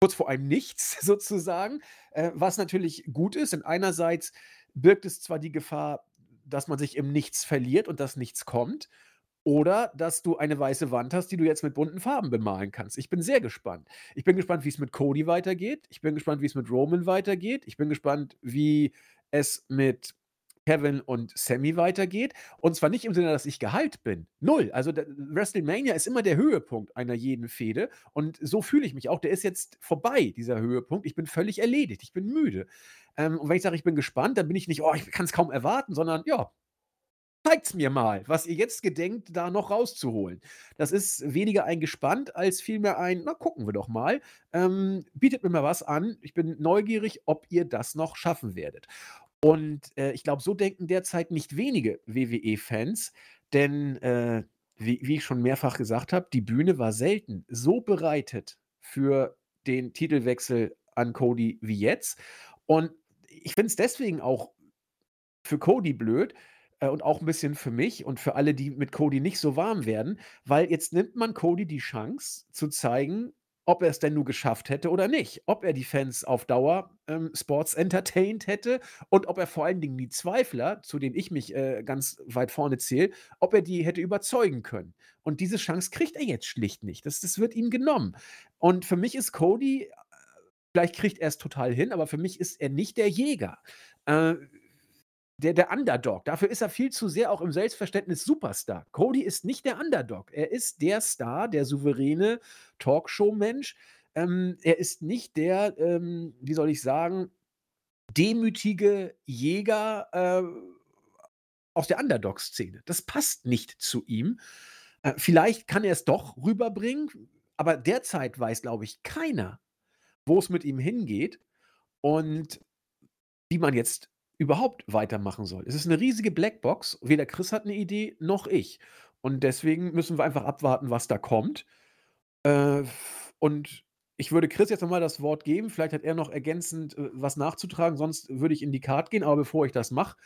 kurz vor einem Nichts sozusagen, äh, was natürlich gut ist. Denn einerseits birgt es zwar die Gefahr, dass man sich im Nichts verliert und dass nichts kommt. Oder dass du eine weiße Wand hast, die du jetzt mit bunten Farben bemalen kannst. Ich bin sehr gespannt. Ich bin gespannt, wie es mit Cody weitergeht. Ich bin gespannt, wie es mit Roman weitergeht. Ich bin gespannt, wie es mit Kevin und Sammy weitergeht. Und zwar nicht im Sinne, dass ich geheilt bin. Null. Also WrestleMania ist immer der Höhepunkt einer jeden Fehde. Und so fühle ich mich auch. Der ist jetzt vorbei, dieser Höhepunkt. Ich bin völlig erledigt. Ich bin müde. Ähm, und wenn ich sage, ich bin gespannt, dann bin ich nicht, oh, ich kann es kaum erwarten, sondern ja, Zeigt's mir mal, was ihr jetzt gedenkt, da noch rauszuholen. Das ist weniger ein gespannt als vielmehr ein: „Na, gucken wir doch mal. Ähm, bietet mir mal was an. Ich bin neugierig, ob ihr das noch schaffen werdet.“ Und, äh, ich glaube, so denken derzeit nicht wenige WWE-Fans, denn, äh, wie wie ich schon mehrfach gesagt habe, die Bühne war selten so bereitet für den Titelwechsel an Cody wie jetzt. Und ich finde es deswegen auch für Cody blöd, und auch 'n bisschen für mich und für alle, die mit Cody nicht so warm werden, weil jetzt nimmt man Cody die Chance zu zeigen, ob er's denn nun geschafft hätte oder nicht. Ob er die Fans auf Dauer, ähm, sports entertained hätte und ob er vor allen Dingen die Zweifler, zu denen ich mich, äh, ganz weit vorne zähle, ob er die hätte überzeugen können. Und diese Chance kriegt er jetzt schlicht nicht. Das das wird ihm genommen. Und für mich ist Cody äh, vielleicht kriegt er's total hin, aber für mich ist er nicht der Jäger. Äh der der Underdog. Dafür ist er viel zu sehr auch im Selbstverständnis Superstar. Cody ist nicht der Underdog. Er ist der Star, der souveräne Talkshow-Mensch. Ähm, er ist nicht der, ähm, wie soll ich sagen, demütige Jäger, äh, aus der Underdog-Szene. Das passt nicht zu ihm. Äh, vielleicht kann er es doch rüberbringen, aber derzeit weiß, glaube ich, keiner, wo es mit ihm hingeht und wie man jetzt überhaupt weitermachen soll. Es ist eine riesige Blackbox. Weder Chris hat eine Idee, noch ich. Und deswegen müssen wir einfach abwarten, was da kommt. Äh, und ich würde Chris jetzt noch mal das Wort geben. Vielleicht hat er noch ergänzend, äh, was nachzutragen, sonst würde ich in die Card gehen. Aber bevor ich das mache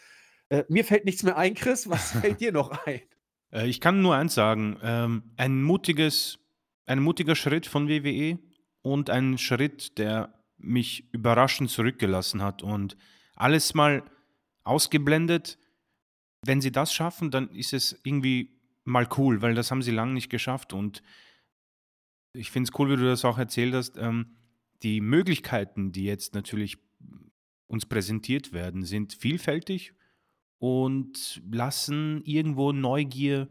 äh, mir fällt nichts mehr ein, Chris. Was fällt dir noch ein? Äh, ich kann nur eins sagen, ähm, ein mutiges ein mutiger Schritt von WWE und ein Schritt, der mich überraschend zurückgelassen hat und alles mal ausgeblendet. Wenn sie das schaffen, dann ist es irgendwie mal cool, weil das haben sie lange nicht geschafft. Und ich finde es cool, wie du das auch erzählt hast. Ähm, die Möglichkeiten, die jetzt natürlich uns präsentiert werden, sind vielfältig und lassen irgendwo Neugier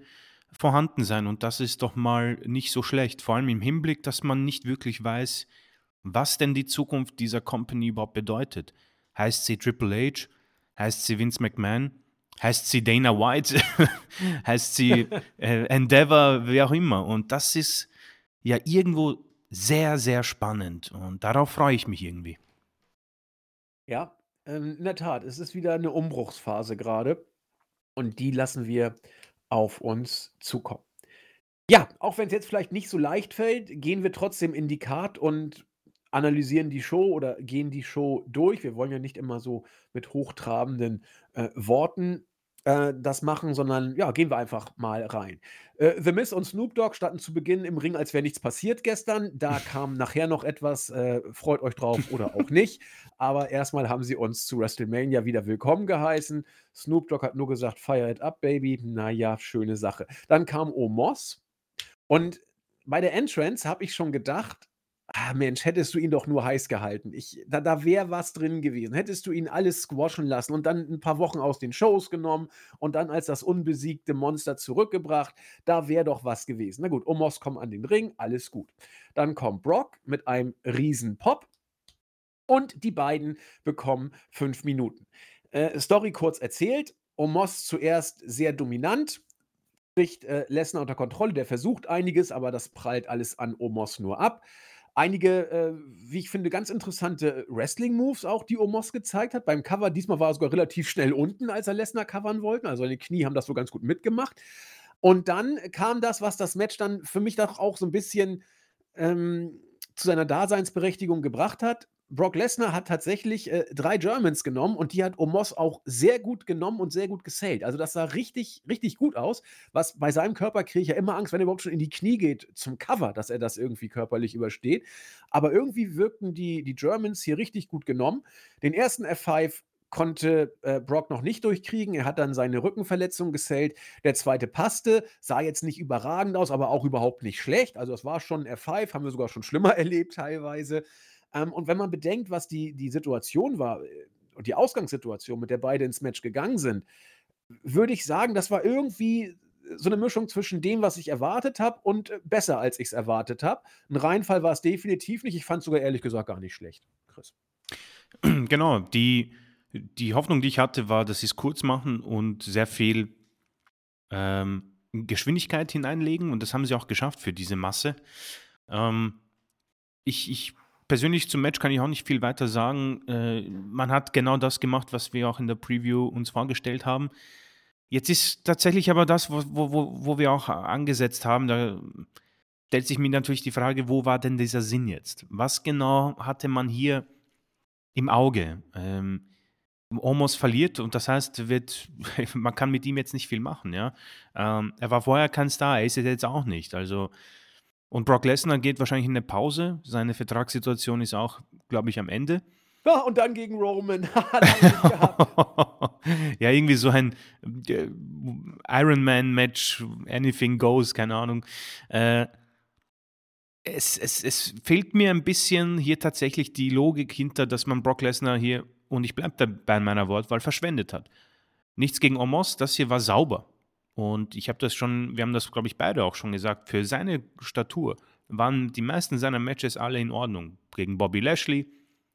vorhanden sein. Und das ist doch mal nicht so schlecht. Vor allem im Hinblick, dass man nicht wirklich weiß, was denn die Zukunft dieser Company überhaupt bedeutet. Heißt sie Triple H? Heißt sie Vince McMahon? Heißt sie Dana White? heißt sie äh, Endeavor? Wie auch immer. Und das ist ja irgendwo sehr, sehr spannend. Und darauf freue ich mich irgendwie. Ja, ähm, in der Tat. Es ist wieder eine Umbruchsphase gerade. Und die lassen wir auf uns zukommen. Ja, auch wenn es jetzt vielleicht nicht so leicht fällt, gehen wir trotzdem in die Card und analysieren die Show oder gehen die Show durch. Wir wollen ja nicht immer so mit hochtrabenden, äh, Worten, äh, das machen, sondern ja, gehen wir einfach mal rein. Äh, The Miz und Snoop Dogg standen zu Beginn im Ring, als wäre nichts passiert gestern. Da kam nachher noch etwas, äh, freut euch drauf oder auch nicht. Aber erstmal haben sie uns zu WrestleMania wieder willkommen geheißen. Snoop Dogg hat nur gesagt: „Fire it up, Baby.“ Na ja, schöne Sache. Dann kam Omos und bei der Entrance habe ich schon gedacht: Ah, Mensch, hättest du ihn doch nur heiß gehalten. Ich da da wäre was drin gewesen. Hättest du ihn alles squashen lassen und dann ein paar Wochen aus den Shows genommen und dann als das unbesiegte Monster zurückgebracht, da wäre doch was gewesen. Na gut, Omos kommt an den Ring, alles gut. Dann kommt Brock mit einem riesen Pop und die beiden bekommen fünf Minuten. Äh, Story kurz erzählt: Omos zuerst sehr dominant, kriegt, äh, Lesnar unter Kontrolle, der versucht einiges, aber das prallt alles an Omos nur ab einige, äh, wie ich finde, ganz interessante Wrestling-Moves auch, die Omos gezeigt hat. Beim Cover diesmal war er sogar relativ schnell unten, als er Lesnar covern wollte. Also seine Knie haben das so ganz gut mitgemacht. Und dann kam das, was das Match dann für mich doch auch so ein bisschen ähm, zu seiner Daseinsberechtigung gebracht hat. Brock Lesnar hat tatsächlich äh, drei Germans genommen und die hat Omos auch sehr gut genommen und sehr gut gesellt. Also das sah richtig, richtig gut aus. Was bei seinem Körper kriege ich ja immer Angst, wenn er überhaupt schon in die Knie geht zum Cover, dass er das irgendwie körperlich übersteht. Aber irgendwie wirkten die, die Germans hier richtig gut genommen. Den ersten F5 konnte äh, Brock noch nicht durchkriegen. Er hat dann seine Rückenverletzung gesellt. Der zweite passte, sah jetzt nicht überragend aus, aber auch überhaupt nicht schlecht. Also es war schon ein F5, haben wir sogar schon schlimmer erlebt teilweise. Ähm, und wenn man bedenkt, was die, die Situation war äh, und die Ausgangssituation, mit der beide ins Match gegangen sind, würde ich sagen, das war irgendwie so eine Mischung zwischen dem, was ich erwartet habe und äh, besser, als ich es erwartet habe. Ein Reinfall war es definitiv nicht. Ich fand es sogar ehrlich gesagt gar nicht schlecht, Chris. Genau, die, die Hoffnung, die ich hatte, war, dass sie es kurz machen und sehr viel ähm, Geschwindigkeit hineinlegen und das haben sie auch geschafft für diese Masse. Ähm, ich, ich persönlich zum Match kann ich auch nicht viel weiter sagen. Äh, man hat genau das gemacht, was wir auch in der Preview uns vorgestellt haben. Jetzt ist tatsächlich aber das, wo, wo, wo wir auch angesetzt haben, da stellt sich mir natürlich die Frage, wo war denn dieser Sinn jetzt? Was genau hatte man hier im Auge? Ähm, Omos verliert und das heißt, wird, man kann mit ihm jetzt nicht viel machen, ja. Ähm, er war vorher kein Star, er ist jetzt auch nicht. Also, und Brock Lesnar geht wahrscheinlich in eine Pause. Seine Vertragssituation ist auch, glaube ich, am Ende. Ja, und dann gegen Roman. ja, irgendwie so ein äh, Iron Man-Match, anything goes, keine Ahnung. Äh, es, es, es fehlt mir ein bisschen hier tatsächlich die Logik hinter, dass man Brock Lesnar hier und ich bleibe bei meiner Wortwahl, verschwendet hat. Nichts gegen Omos, das hier war sauber. Und ich habe das schon, wir haben das, glaube ich, beide auch schon gesagt, für seine Statur waren die meisten seiner Matches alle in Ordnung. Gegen Bobby Lashley,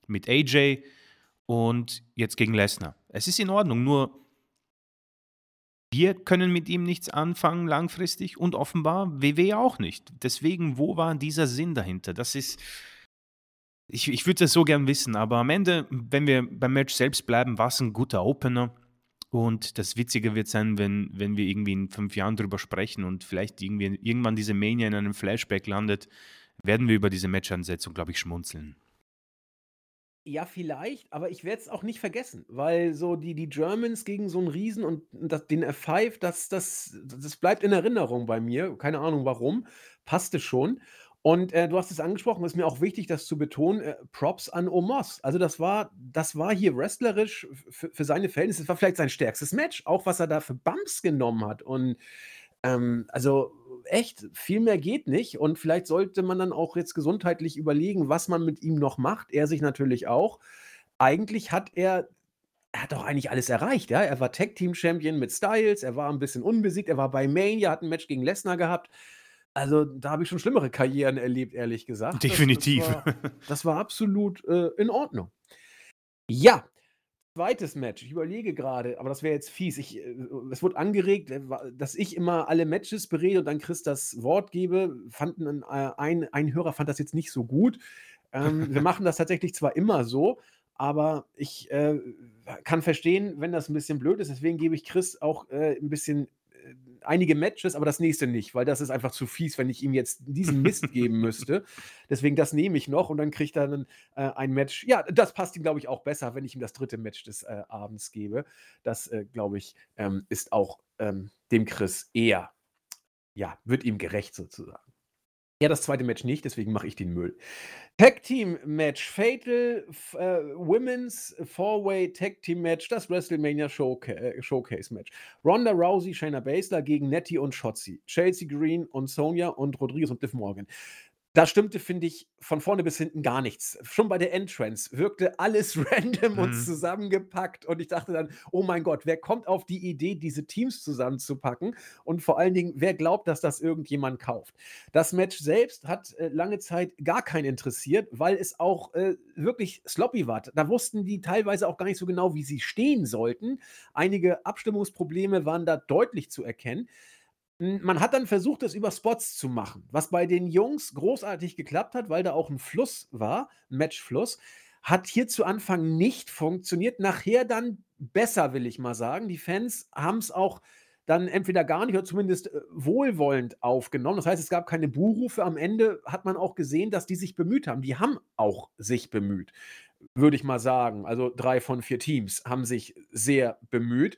mit AJ und jetzt gegen Lesnar. Es ist in Ordnung, nur wir können mit ihm nichts anfangen langfristig und offenbar WW auch nicht. Deswegen, wo war dieser Sinn dahinter? Das ist, ich, ich würde das so gern wissen, aber am Ende, wenn wir beim Match selbst bleiben, war es ein guter Opener. Und das Witzige wird sein, wenn, wenn wir irgendwie in fünf Jahren drüber sprechen und vielleicht irgendwie irgendwann diese Mania in einem Flashback landet, werden wir über diese Matchansetzung, glaube ich, schmunzeln. Ja, vielleicht, aber ich werde es auch nicht vergessen, weil so die, die Germans gegen so einen Riesen und das, den F5, das, das, das bleibt in Erinnerung bei mir. Keine Ahnung warum. Passte schon. Und, äh, du hast es angesprochen, ist mir auch wichtig, das zu betonen, äh, Props an Omos. Also, das war das war hier wrestlerisch für seine Verhältnisse das war vielleicht sein stärkstes Match, auch was er da für Bumps genommen hat. Und, ähm, also, echt, viel mehr geht nicht. Und vielleicht sollte man dann auch jetzt gesundheitlich überlegen, was man mit ihm noch macht. Er sich natürlich auch. Eigentlich hat er er hat doch eigentlich alles erreicht, ja? Er war Tag-Team-Champion mit Styles, er war ein bisschen unbesiegt, er war bei Mania, hat ein Match gegen Lesnar gehabt. Also, da habe ich schon schlimmere Karrieren erlebt, ehrlich gesagt. Definitiv. Das, das, war, das war, absolut äh, in Ordnung. Ja, zweites Match. Ich überlege gerade, aber das wäre jetzt fies. Ich, äh, es wurde angeregt, äh, dass ich immer alle Matches berede und dann Chris das Wort gebe. Fanden äh, ein, ein Hörer fand das jetzt nicht so gut. Ähm, wir machen das tatsächlich zwar immer so, aber ich äh, kann verstehen, wenn das ein bisschen blöd ist. Deswegen gebe ich Chris auch äh, ein bisschen einige Matches, aber das nächste nicht, weil das ist einfach zu fies, wenn ich ihm jetzt diesen Mist geben müsste. Deswegen das nehme ich noch und dann kriegt er dann äh, ein Match. Ja, das passt ihm, glaube ich, auch besser, wenn ich ihm das dritte Match des äh, Abends gebe. Das, äh, glaube ich, ähm, ist auch ähm, dem Chris eher, ja, wird ihm gerecht sozusagen. Ja, das zweite Match nicht, deswegen mache ich den Müll. Tag Team Match, Fatal äh, Women's Four-Way Tag Team Match, das WrestleMania Showca äh, Showcase Match. Ronda Rousey, Shayna Baszler gegen Nettie und Shotzi, Chelsea Green und Sonya und Rodriguez und Liv Morgan. Da stimmte, finde ich, von vorne bis hinten gar nichts. Schon bei der Entrance wirkte alles random und mhm. zusammengepackt. Und ich dachte dann, oh mein Gott, wer kommt auf die Idee, diese Teams zusammenzupacken? Und vor allen Dingen, wer glaubt, dass das irgendjemand kauft? Das Match selbst hat äh, lange Zeit gar keinen interessiert, weil es auch äh, wirklich sloppy war. Da wussten die teilweise auch gar nicht so genau, wie sie stehen sollten. Einige Abstimmungsprobleme waren da deutlich zu erkennen. Man hat dann versucht, das über Spots zu machen, was bei den Jungs großartig geklappt hat, weil da auch ein Fluss war, 'n Matchfluss. Hat hier zu Anfang nicht funktioniert, nachher dann besser, will ich mal sagen. Die Fans haben es auch dann entweder gar nicht oder zumindest, äh, wohlwollend aufgenommen. Das heißt, es gab keine Buhrufe. Am Ende hat man auch gesehen, dass die sich bemüht haben. Die haben auch sich bemüht, würde ich mal sagen. Also, drei von vier Teams haben sich sehr bemüht.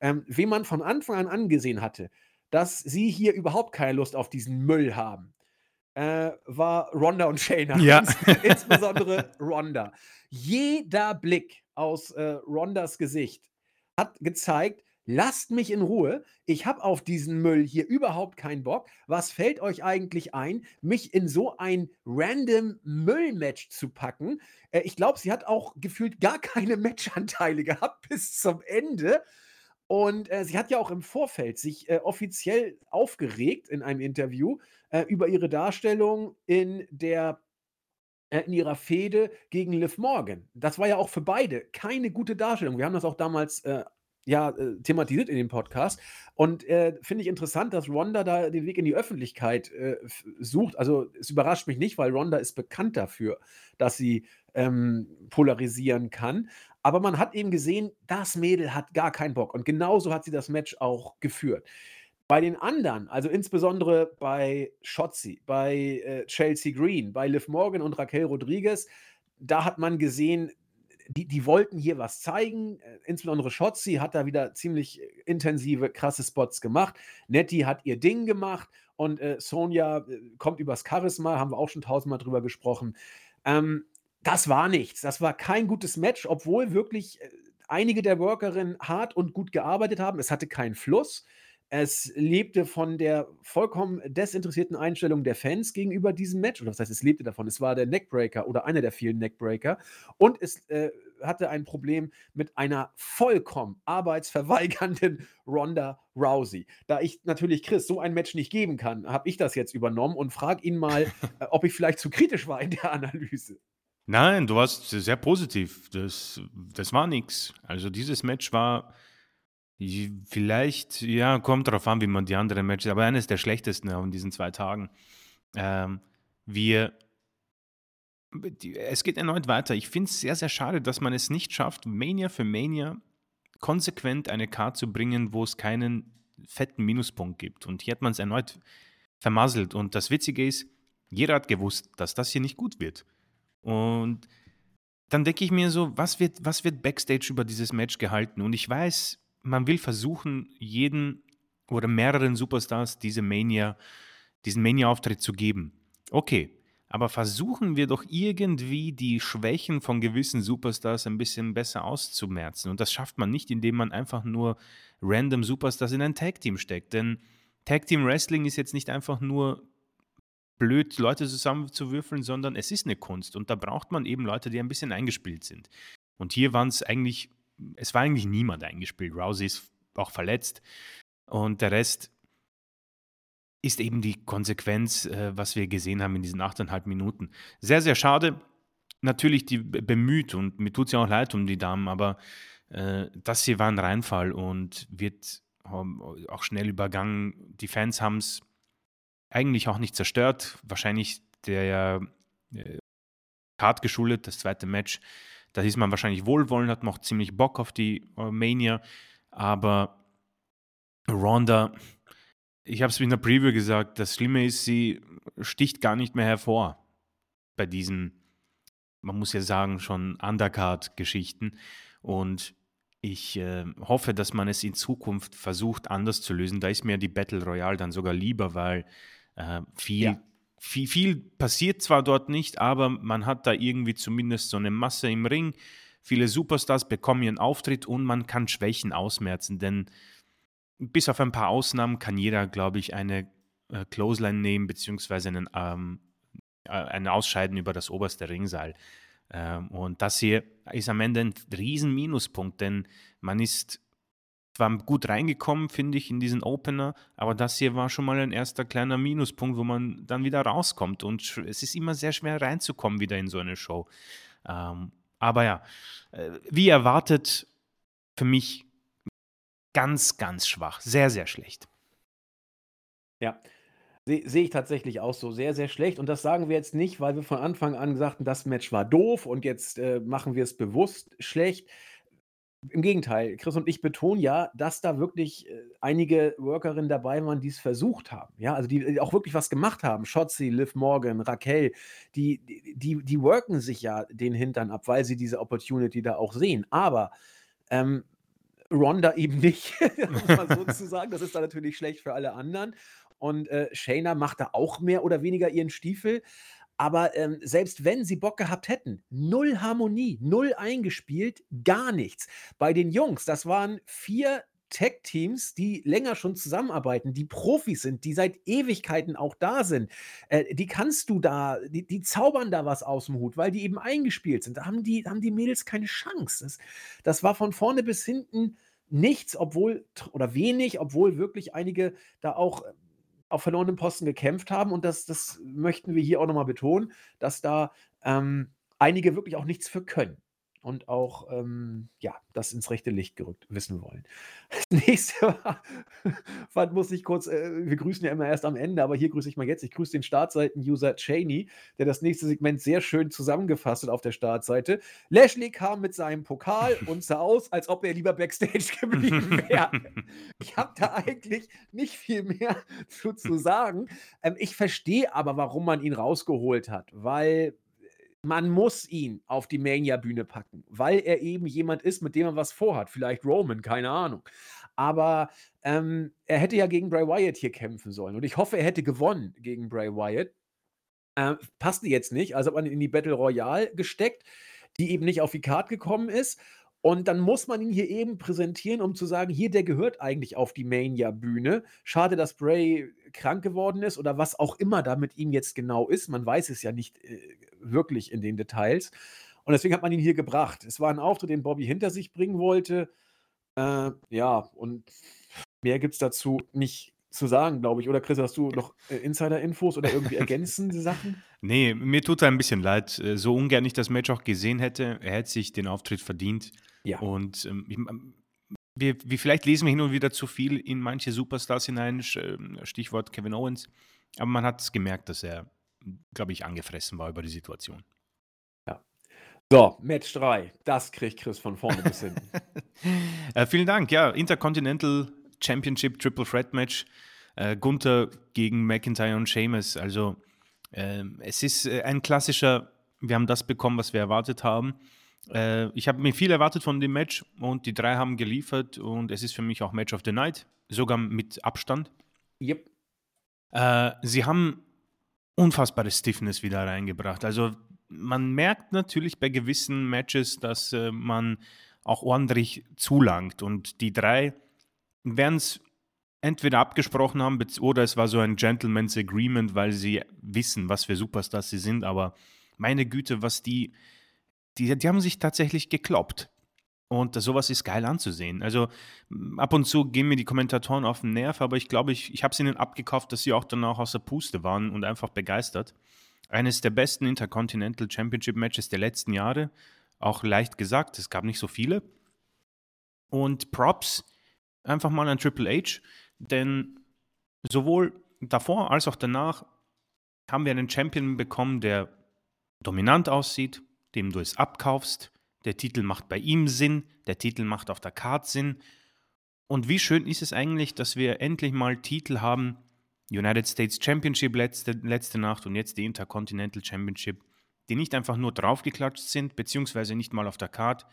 Ähm, wen man von Anfang an angesehen hatte dass sie hier überhaupt keine Lust auf diesen Müll haben, äh, war Ronda und Shayna. Ja. insbesondere Ronda. Jeder Blick aus äh, Rondas Gesicht hat gezeigt, lasst mich in Ruhe. Ich habe auf diesen Müll hier überhaupt keinen Bock. Was fällt euch eigentlich ein, mich in so ein random Müllmatch zu packen? Äh, ich glaube, sie hat auch gefühlt gar keine Matchanteile gehabt bis zum Ende. Und, äh, sie hat ja auch im Vorfeld sich, äh, offiziell aufgeregt in einem Interview, äh, über ihre Darstellung in der äh, in ihrer Fehde gegen Liv Morgan. Das war ja auch für beide keine gute Darstellung. Wir haben das auch damals, äh, ja, äh, thematisiert in dem Podcast. Und äh, finde ich interessant, dass Ronda da den Weg in die Öffentlichkeit äh, sucht. Also es überrascht mich nicht, weil Ronda ist bekannt dafür, dass sie ähm, polarisieren kann. Aber man hat eben gesehen, das Mädel hat gar keinen Bock. Und genauso hat sie das Match auch geführt. Bei den anderen, also insbesondere bei Shotzi, bei äh, Chelsea Green, bei Liv Morgan und Raquel Rodriguez, da hat man gesehen, die, die wollten hier was zeigen. Äh, insbesondere Shotzi hat da wieder ziemlich äh, intensive, krasse Spots gemacht. Nettie hat ihr Ding gemacht und äh, Sonja äh, kommt übers Charisma, haben wir auch schon tausendmal drüber gesprochen. Ähm, das war nichts. Das war kein gutes Match, obwohl wirklich einige der Workerinnen hart und gut gearbeitet haben. Es hatte keinen Fluss. Es lebte von der vollkommen desinteressierten Einstellung der Fans gegenüber diesem Match. Oder was heißt, es lebte davon? Es war der Neckbreaker oder einer der vielen Neckbreaker. Und es äh, hatte ein Problem mit einer vollkommen arbeitsverweigernden Ronda Rousey. Da ich natürlich Chris so ein Match nicht geben kann, habe ich das jetzt übernommen und frage ihn mal, äh, ob ich vielleicht zu kritisch war in der Analyse. Nein, du warst sehr positiv. Das, das war nichts. Also dieses Match war Vielleicht, ja, kommt darauf an, wie man die anderen Matches, aber eines der schlechtesten in diesen zwei Tagen. Ähm, wir, es geht erneut weiter. Ich finde es sehr, sehr schade, dass man es nicht schafft, Mania für Mania konsequent eine Card zu bringen, wo es keinen fetten Minuspunkt gibt. Und hier hat man es erneut vermasselt. Und das Witzige ist, jeder hat gewusst, dass das hier nicht gut wird. Und dann denke ich mir so, was wird, was wird Backstage über dieses Match gehalten? Und ich weiß, man will versuchen, jeden oder mehreren Superstars diese Mania, diesen Mania-Auftritt zu geben. Okay, aber versuchen wir doch irgendwie die Schwächen von gewissen Superstars ein bisschen besser auszumerzen. Und das schafft man nicht, indem man einfach nur random Superstars in ein Tag-Team steckt. Denn Tag-Team Wrestling ist jetzt nicht einfach nur blöd, Leute zusammenzuwürfeln, sondern es ist eine Kunst. Und da braucht man eben Leute, die ein bisschen eingespielt sind. Und hier waren es eigentlich es war eigentlich niemand eingespielt. Rousey ist auch verletzt und der Rest ist eben die Konsequenz, äh, was wir gesehen haben in diesen achteinhalb Minuten. Sehr, sehr schade. Natürlich die bemüht und mir tut es ja auch leid um die Damen, aber äh, das hier war ein Reinfall und wird auch schnell übergangen. Die Fans haben es eigentlich auch nicht zerstört. Wahrscheinlich der äh, Card geschuldet, das zweite Match da ist man wahrscheinlich wohlwollend, hat noch ziemlich Bock auf die äh, Mania. Aber Ronda, ich habe es in der Preview gesagt, das Schlimme ist, sie sticht gar nicht mehr hervor bei diesen, man muss ja sagen, schon Undercard-Geschichten. Und ich äh, hoffe, dass man es in Zukunft versucht, anders zu lösen. Da ist mir die Battle Royale dann sogar lieber, weil äh, viel ja viel, viel passiert zwar dort nicht, aber man hat da irgendwie zumindest so eine Masse im Ring. Viele Superstars bekommen ihren Auftritt und man kann Schwächen ausmerzen, denn bis auf ein paar Ausnahmen kann jeder, glaube ich, eine äh, Clothesline nehmen, beziehungsweise einen, ähm, äh, ein Ausscheiden über das oberste Ringseil. Ähm, und das hier ist am Ende ein riesen Minuspunkt, denn man ist zwar gut reingekommen, finde ich, in diesen Opener, aber das hier war schon mal ein erster kleiner Minuspunkt, wo man dann wieder rauskommt. Und es ist immer sehr schwer reinzukommen wieder in so eine Show. Ähm, aber ja, äh, wie erwartet, für mich ganz, ganz schwach. Sehr, sehr schlecht. Ja, sehe seh ich tatsächlich auch so. Sehr, sehr schlecht. Und das sagen wir jetzt nicht, weil wir von Anfang an sagten, das Match war doof und jetzt äh, machen wir es bewusst schlecht. Im Gegenteil, Chris und ich betonen ja, dass da wirklich äh, einige Workerinnen dabei waren, die es versucht haben. Ja, also die, die auch wirklich was gemacht haben. Shotzi, Liv Morgan, Raquel, die, die, die worken sich ja den Hintern ab, weil sie diese Opportunity da auch sehen. Aber ähm, Ronda eben nicht, muss man sozusagen. Das ist dann natürlich schlecht für alle anderen. Und äh, Shayna macht da auch mehr oder weniger ihren Stiefel. Aber ähm, selbst wenn sie Bock gehabt hätten, null Harmonie, null eingespielt, gar nichts. Bei den Jungs, das waren vier Tech-Teams, die länger schon zusammenarbeiten, die Profis sind, die seit Ewigkeiten auch da sind, äh, die kannst du da, die, die, zaubern da was aus dem Hut, weil die eben eingespielt sind. Da haben die, haben die Mädels keine Chance. Das, das war von vorne bis hinten nichts, obwohl, oder wenig, obwohl wirklich einige da auch auf verlorenen Posten gekämpft haben. Und das, das möchten wir hier auch nochmal betonen, dass da ähm, einige wirklich auch nichts für können. Und auch, ähm, ja, das ins rechte Licht gerückt wissen wollen. Das nächste war, was muss ich kurz, äh, wir grüßen ja immer erst am Ende, aber hier grüße ich mal jetzt. Ich grüße den Startseiten-User Cheney, der das nächste Segment sehr schön zusammengefasst hat auf der Startseite. Lashley kam mit seinem Pokal und sah aus, als ob er lieber Backstage geblieben wäre. ich habe da eigentlich nicht viel mehr zu, zu sagen. Ähm, ich verstehe aber, warum man ihn rausgeholt hat, weil man muss ihn auf die Mania-Bühne packen, weil er eben jemand ist, mit dem man was vorhat. Vielleicht Roman, keine Ahnung. Aber ähm, er hätte ja gegen Bray Wyatt hier kämpfen sollen. Und ich hoffe, er hätte gewonnen gegen Bray Wyatt. Äh, passte jetzt nicht, also hat man ihn in die Battle Royale gesteckt, die eben nicht auf die Card gekommen ist. Und dann muss man ihn hier eben präsentieren, um zu sagen, hier, der gehört eigentlich auf die Mania-Bühne. Schade, dass Bray krank geworden ist oder was auch immer da mit ihm jetzt genau ist. Man weiß es ja nicht äh, wirklich in den Details. Und deswegen hat man ihn hier gebracht. Es war ein Auftritt, den Bobby hinter sich bringen wollte. Äh, ja, und mehr gibt es dazu nicht zu sagen, glaube ich. Oder Chris, hast du noch äh, Insider-Infos oder irgendwie ergänzende Sachen? Nee, mir tut er ein bisschen leid. Äh, so ungern ich das Match auch gesehen hätte. Er hätte sich den Auftritt verdient. Ja. Und ähm, ähm wir, wir, vielleicht lesen wir hin und wieder zu viel in manche Superstars hinein, ähm, Stichwort Kevin Owens. Aber man hat gemerkt, dass er glaube ich, angefressen war über die Situation. Ja. So, Match 3. Das kriegt Chris von vorne bis hinten. äh, vielen Dank. Ja, Intercontinental Championship Triple Threat Match. Äh, Gunther gegen McIntyre und Sheamus. Also, äh, es ist äh, ein klassischer, wir haben das bekommen, was wir erwartet haben. Äh, ich habe mir viel erwartet von dem Match und die drei haben geliefert und es ist für mich auch Match of the Night, sogar mit Abstand. Yep. Äh, sie haben unfassbare Stiffness wieder reingebracht. Also man merkt natürlich bei gewissen Matches, dass äh, man auch ordentlich zulangt. Und die drei werden es entweder abgesprochen haben oder es war so ein Gentleman's Agreement, weil sie wissen, was für Superstars sie sind. Aber meine Güte, was die, die, die haben sich tatsächlich gekloppt. Und sowas ist geil anzusehen. Also ab und zu gehen mir die Kommentatoren auf den Nerv, aber ich glaube, ich, ich habe es ihnen abgekauft, dass sie auch danach aus der Puste waren und einfach begeistert. Eines der besten Intercontinental Championship Matches der letzten Jahre. Auch leicht gesagt, es gab nicht so viele. Und Props einfach mal an Triple H, denn sowohl davor als auch danach haben wir einen Champion bekommen, der dominant aussieht, dem du es abkaufst, der Titel macht bei ihm Sinn, der Titel macht auf der Karte Sinn. Und wie schön ist es eigentlich, dass wir endlich mal Titel haben, United States Championship letzte, letzte Nacht und jetzt die Intercontinental Championship, die nicht einfach nur draufgeklatscht sind, beziehungsweise nicht mal auf der Karte,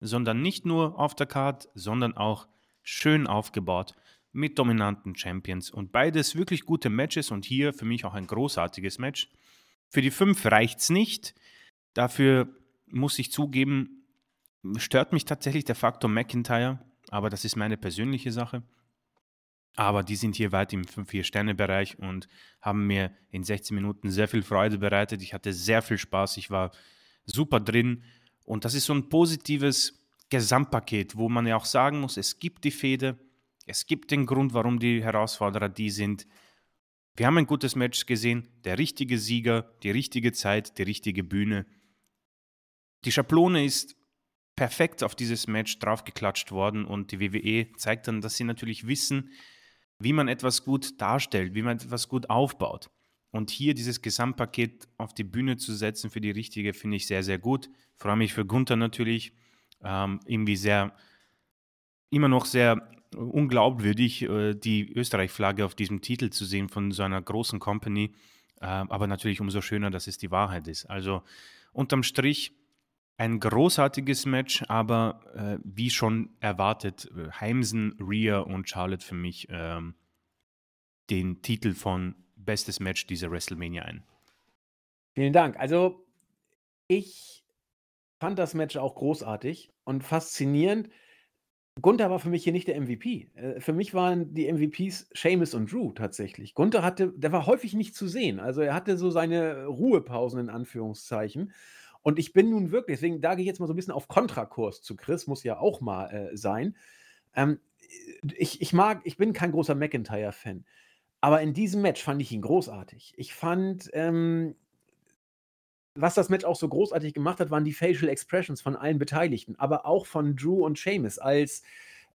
sondern nicht nur auf der Karte, sondern auch schön aufgebaut mit dominanten Champions und beides wirklich gute Matches und hier für mich auch ein großartiges Match. Für die fünf reicht es nicht. Dafür muss ich zugeben, stört mich tatsächlich der Faktor McIntyre, aber das ist meine persönliche Sache. Aber die sind hier weit im 5-4-Sterne-Bereich und haben mir in 16 Minuten sehr viel Freude bereitet. Ich hatte sehr viel Spaß, ich war super drin. Und das ist so ein positives Gesamtpaket, wo man ja auch sagen muss, es gibt die Fehde, es gibt den Grund, warum die Herausforderer die sind. Wir haben ein gutes Match gesehen, der richtige Sieger, die richtige Zeit, die richtige Bühne. Die Schablone ist perfekt auf dieses Match draufgeklatscht worden und die WWE zeigt dann, dass sie natürlich wissen, wie man etwas gut darstellt, wie man etwas gut aufbaut. Und hier dieses Gesamtpaket auf die Bühne zu setzen für die richtige, finde ich sehr, sehr gut. Freue mich für Gunther natürlich. Ähm, irgendwie sehr, immer noch sehr unglaubwürdig, äh, die Österreich-Flagge auf diesem Titel zu sehen von so einer großen Company. Äh, aber natürlich umso schöner, dass es die Wahrheit ist. Also unterm Strich ein großartiges Match, aber äh, wie schon erwartet, äh, Heimsen, Rhea und Charlotte für mich ähm, den Titel von bestes Match dieser WrestleMania ein. Vielen Dank. Also ich fand das Match auch großartig und faszinierend. Gunther war für mich hier nicht der MVP. Äh, für mich waren die MVPs Seamus und Drew tatsächlich. Gunther hatte, der war häufig nicht zu sehen. Also er hatte so seine Ruhepausen in Anführungszeichen. Und ich bin nun wirklich, deswegen da gehe ich jetzt mal so ein bisschen auf Kontrakurs zu Chris, muss ja auch mal äh, sein. Ähm, ich, ich mag, ich bin kein großer McIntyre-Fan, aber in diesem Match fand ich ihn großartig. Ich fand, ähm, was das Match auch so großartig gemacht hat, waren die Facial Expressions von allen Beteiligten, aber auch von Drew und Seamus, als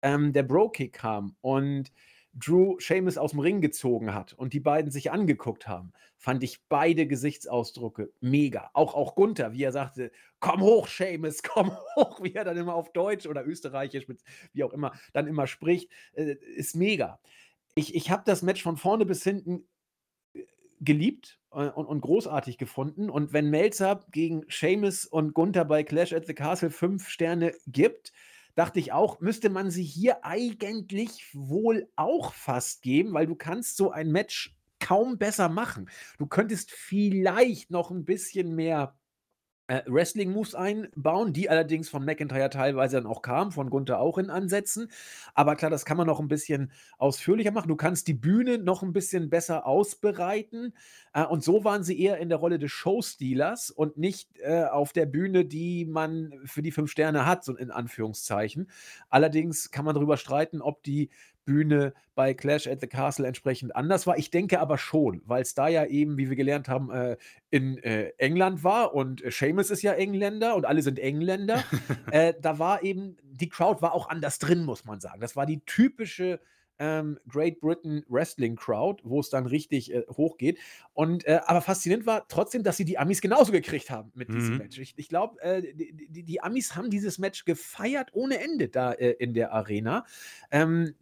ähm, der Bro-Kick kam und Drew Seamus aus dem Ring gezogen hat und die beiden sich angeguckt haben, fand ich beide Gesichtsausdrücke mega. Auch, auch Gunther, wie er sagte, komm hoch, Seamus, komm hoch, wie er dann immer auf Deutsch oder Österreichisch, mit, wie auch immer, dann immer spricht, äh, ist mega. Ich, ich habe das Match von vorne bis hinten geliebt äh, und, und, großartig gefunden. Und wenn Melzer gegen Seamus und Gunther bei Clash at the Castle fünf Sterne gibt, dachte ich auch, müsste man sie hier eigentlich wohl auch fast geben, weil du kannst so ein Match kaum besser machen. Du könntest vielleicht noch ein bisschen mehr äh, Wrestling-Moves einbauen, die allerdings von McIntyre teilweise dann auch kamen, von Gunther auch in Ansätzen. Aber klar, das kann man noch ein bisschen ausführlicher machen. Du kannst die Bühne noch ein bisschen besser ausbereiten. Äh, und so waren sie eher in der Rolle des Showstealers und nicht äh, auf der Bühne, die man für die fünf Sterne hat, so in Anführungszeichen. Allerdings kann man darüber streiten, ob die Bühne bei Clash at the Castle entsprechend anders war. Ich denke aber schon, weil es da ja eben, wie wir gelernt haben, äh, in äh, England war und äh, Seamus ist ja Engländer und alle sind Engländer. äh, da war eben, die Crowd war auch anders drin, muss man sagen. Das war die typische ähm, Great Britain Wrestling Crowd, wo es dann richtig äh, hochgeht. Und äh, aber faszinierend war trotzdem, dass sie die Amis genauso gekriegt haben mit diesem mhm. Match. Ich, ich glaube, äh, die, die, die, Amis haben dieses Match gefeiert ohne Ende da äh, in der Arena. Ähm,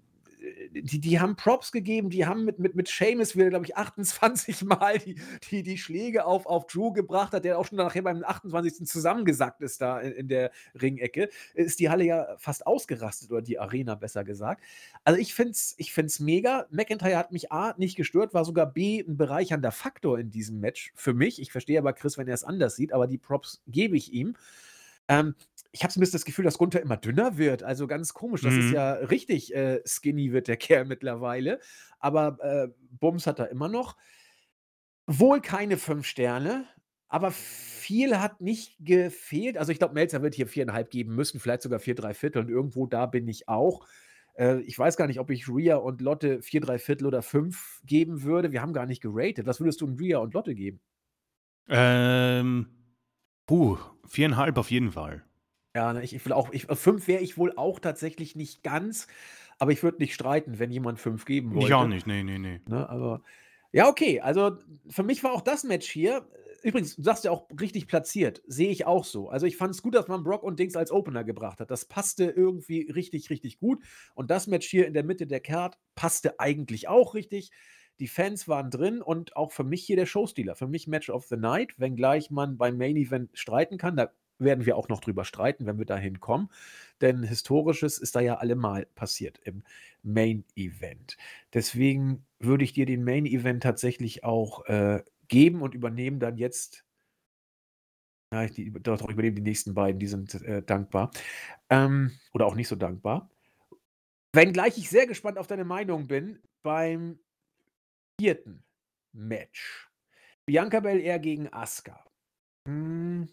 die, die haben Props gegeben, die haben mit, mit, mit Seamus wieder, glaube ich, 28 Mal die, die, die Schläge auf, auf Drew gebracht hat, der auch schon nachher beim 28. zusammengesackt ist da in, in der Ringecke. Ist die Halle ja fast ausgerastet oder die Arena besser gesagt. Also ich finde es ich find's mega. McIntyre hat mich A nicht gestört, war sogar B ein bereichernder Faktor in diesem Match für mich. Ich verstehe aber Chris, wenn er es anders sieht, aber die Props gebe ich ihm. Ähm, ich habe so ein bisschen das Gefühl, dass Gunther immer dünner wird. Also ganz komisch. Das ist mhm. ja richtig äh, skinny wird der Kerl mittlerweile. Aber äh, Bums hat er immer noch. Wohl keine fünf Sterne, aber viel hat nicht gefehlt. Also ich glaube, Melzer wird hier viereinhalb geben müssen, vielleicht sogar vier, drei Viertel. Und irgendwo da bin ich auch. Äh, ich weiß gar nicht, ob ich Ria und Lotte vier, drei Viertel oder fünf geben würde. Wir haben gar nicht geratet. Was würdest du in Ria und Lotte geben? Ähm, puh, viereinhalb auf jeden Fall. Ja, ne, ich ich will auch ich 5 wäre ich wohl auch tatsächlich nicht ganz, aber ich würde nicht streiten, wenn jemand 5 geben Ich auch nicht, ne, ne, ne. Ne, aber ja, okay, also für mich war auch das Match hier übrigens, du sagst ja auch richtig platziert, sehe ich auch so. Also, ich fand es gut, dass man Brock und Dings als Opener gebracht hat. Das passte irgendwie richtig, richtig gut und das Match hier in der Mitte der Card passte eigentlich auch richtig. Die Fans waren drin und auch für mich hier der Showstealer. Für mich Match of the Night, wenngleich man beim Main Event streiten kann. Da werden wir auch noch drüber streiten, wenn wir dahin kommen. Denn Historisches ist da ja allemal passiert im Main Event. Deswegen würde ich dir den Main Event tatsächlich auch äh, geben und übernehmen dann jetzt. Ja, ich die, doch, übernehmen die nächsten beiden, die sind äh, dankbar. Ähm, oder auch nicht so dankbar. Wenngleich ich sehr gespannt auf deine Meinung bin beim vierten Match. Bianca Belair gegen Asuka. Hm,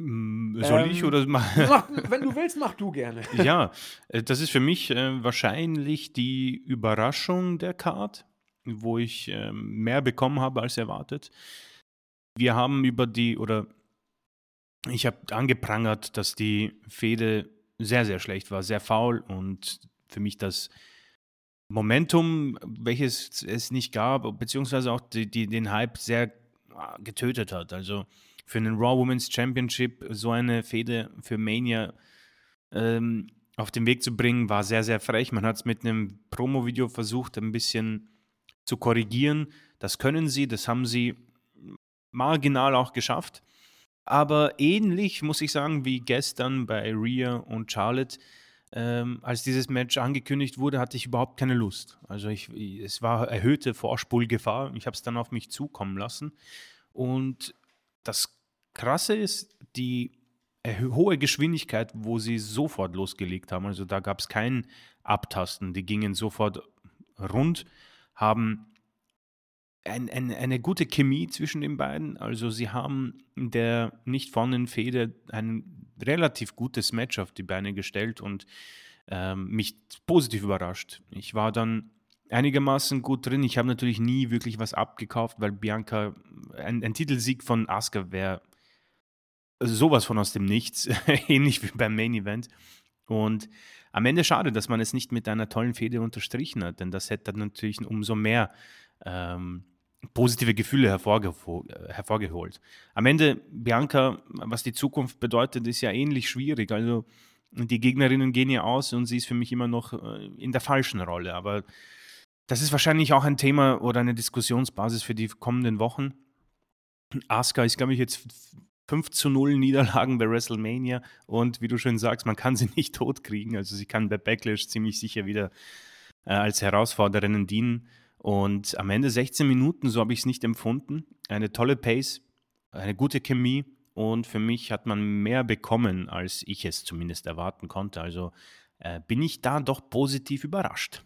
hm, soll ich oder mach, wenn du willst, mach du gerne. Ja, äh, das ist für mich äh, wahrscheinlich die Überraschung der Card, wo ich äh, mehr bekommen habe als erwartet. Wir haben über die, oder ich habe angeprangert, dass die Fehde sehr, sehr schlecht war, sehr faul und für mich das Momentum, welches es nicht gab, beziehungsweise auch die, die, den Hype sehr ah, getötet hat. Also für einen Raw Women's Championship so eine Fehde für Mania ähm, auf den Weg zu bringen, war sehr, sehr frech. Man hat es mit einem Promo-Video versucht, ein bisschen zu korrigieren. Das können sie, das haben sie marginal auch geschafft. Aber ähnlich, muss ich sagen, wie gestern bei Rhea und Charlotte, ähm, als dieses Match angekündigt wurde, hatte ich überhaupt keine Lust. Also ich, es war erhöhte Vorspulgefahr. Ich habe es dann auf mich zukommen lassen. Und das Krasse ist die hohe Geschwindigkeit, wo sie sofort losgelegt haben. Also da gab es kein Abtasten. Die gingen sofort rund, haben ein, ein, eine gute Chemie zwischen den beiden. Also sie haben der nicht vorhandenen Fehde ein relativ gutes Match auf die Beine gestellt und ähm, mich positiv überrascht. Ich war dann einigermaßen gut drin. Ich habe natürlich nie wirklich was abgekauft, weil Bianca, ein, ein Titelsieg von Asuka wäre sowas von aus dem Nichts, ähnlich wie beim Main Event. Und am Ende schade, dass man es nicht mit einer tollen Fehde unterstrichen hat, denn das hätte dann natürlich umso mehr ähm, positive Gefühle hervorgeholt. Am Ende, Bianca, was die Zukunft bedeutet, ist ja ähnlich schwierig. Also die Gegnerinnen gehen ja aus und sie ist für mich immer noch äh, in der falschen Rolle. Aber das ist wahrscheinlich auch ein Thema oder eine Diskussionsbasis für die kommenden Wochen. Asuka ist, glaube ich, jetzt 5 zu 0 Niederlagen bei WrestleMania und wie du schön sagst, man kann sie nicht totkriegen. Also sie kann bei Backlash ziemlich sicher wieder äh, als Herausforderin dienen. Und am Ende 16 Minuten, so habe ich es nicht empfunden. Eine tolle Pace, eine gute Chemie und für mich hat man mehr bekommen, als ich es zumindest erwarten konnte. Also äh, bin ich da doch positiv überrascht.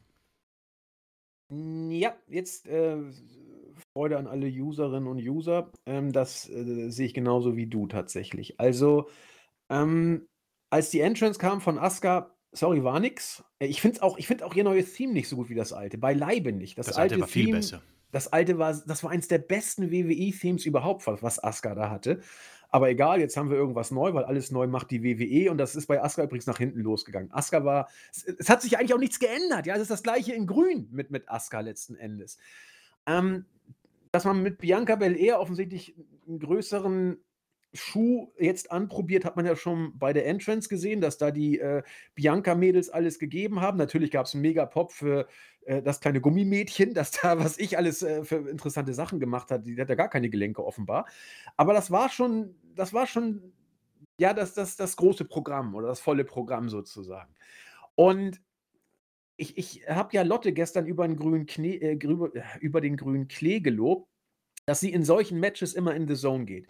Ja, jetzt äh, Freude an alle Userinnen und User. Ähm, das äh, sehe ich genauso wie du tatsächlich. Also, ähm, als die Entrance kam von Asuka, sorry, war nix. Äh, ich finde auch, find auch ihr neues Theme nicht so gut wie das alte. Beileibe nicht. Das, das alte, alte war Theme, viel besser. Das alte war, das war eins der besten WWE-Themes überhaupt, was Asuka da hatte. Aber egal, jetzt haben wir irgendwas neu, weil alles neu macht die WWE und das ist bei Asuka übrigens nach hinten losgegangen. Asuka war, es, es hat sich eigentlich auch nichts geändert. Ja, es ist das gleiche in Grün mit, mit Asuka letzten Endes. Ähm, dass man mit Bianca Belair offensichtlich einen größeren Schuh jetzt anprobiert, hat man ja schon bei der Entrance gesehen, dass da die äh, Bianca-Mädels alles gegeben haben. Natürlich gab es einen Mega-Pop für äh, das kleine Gummimädchen, das da, was ich alles äh, für interessante Sachen gemacht hat. Die hat ja gar keine Gelenke offenbar. Aber das war schon, das war schon, ja, das, das, das große Programm oder das volle Programm sozusagen. Und ich, ich habe ja Lotte gestern über den grünen, Knie, äh, über den grünen Klee gelobt, dass sie in solchen Matches immer in the Zone geht.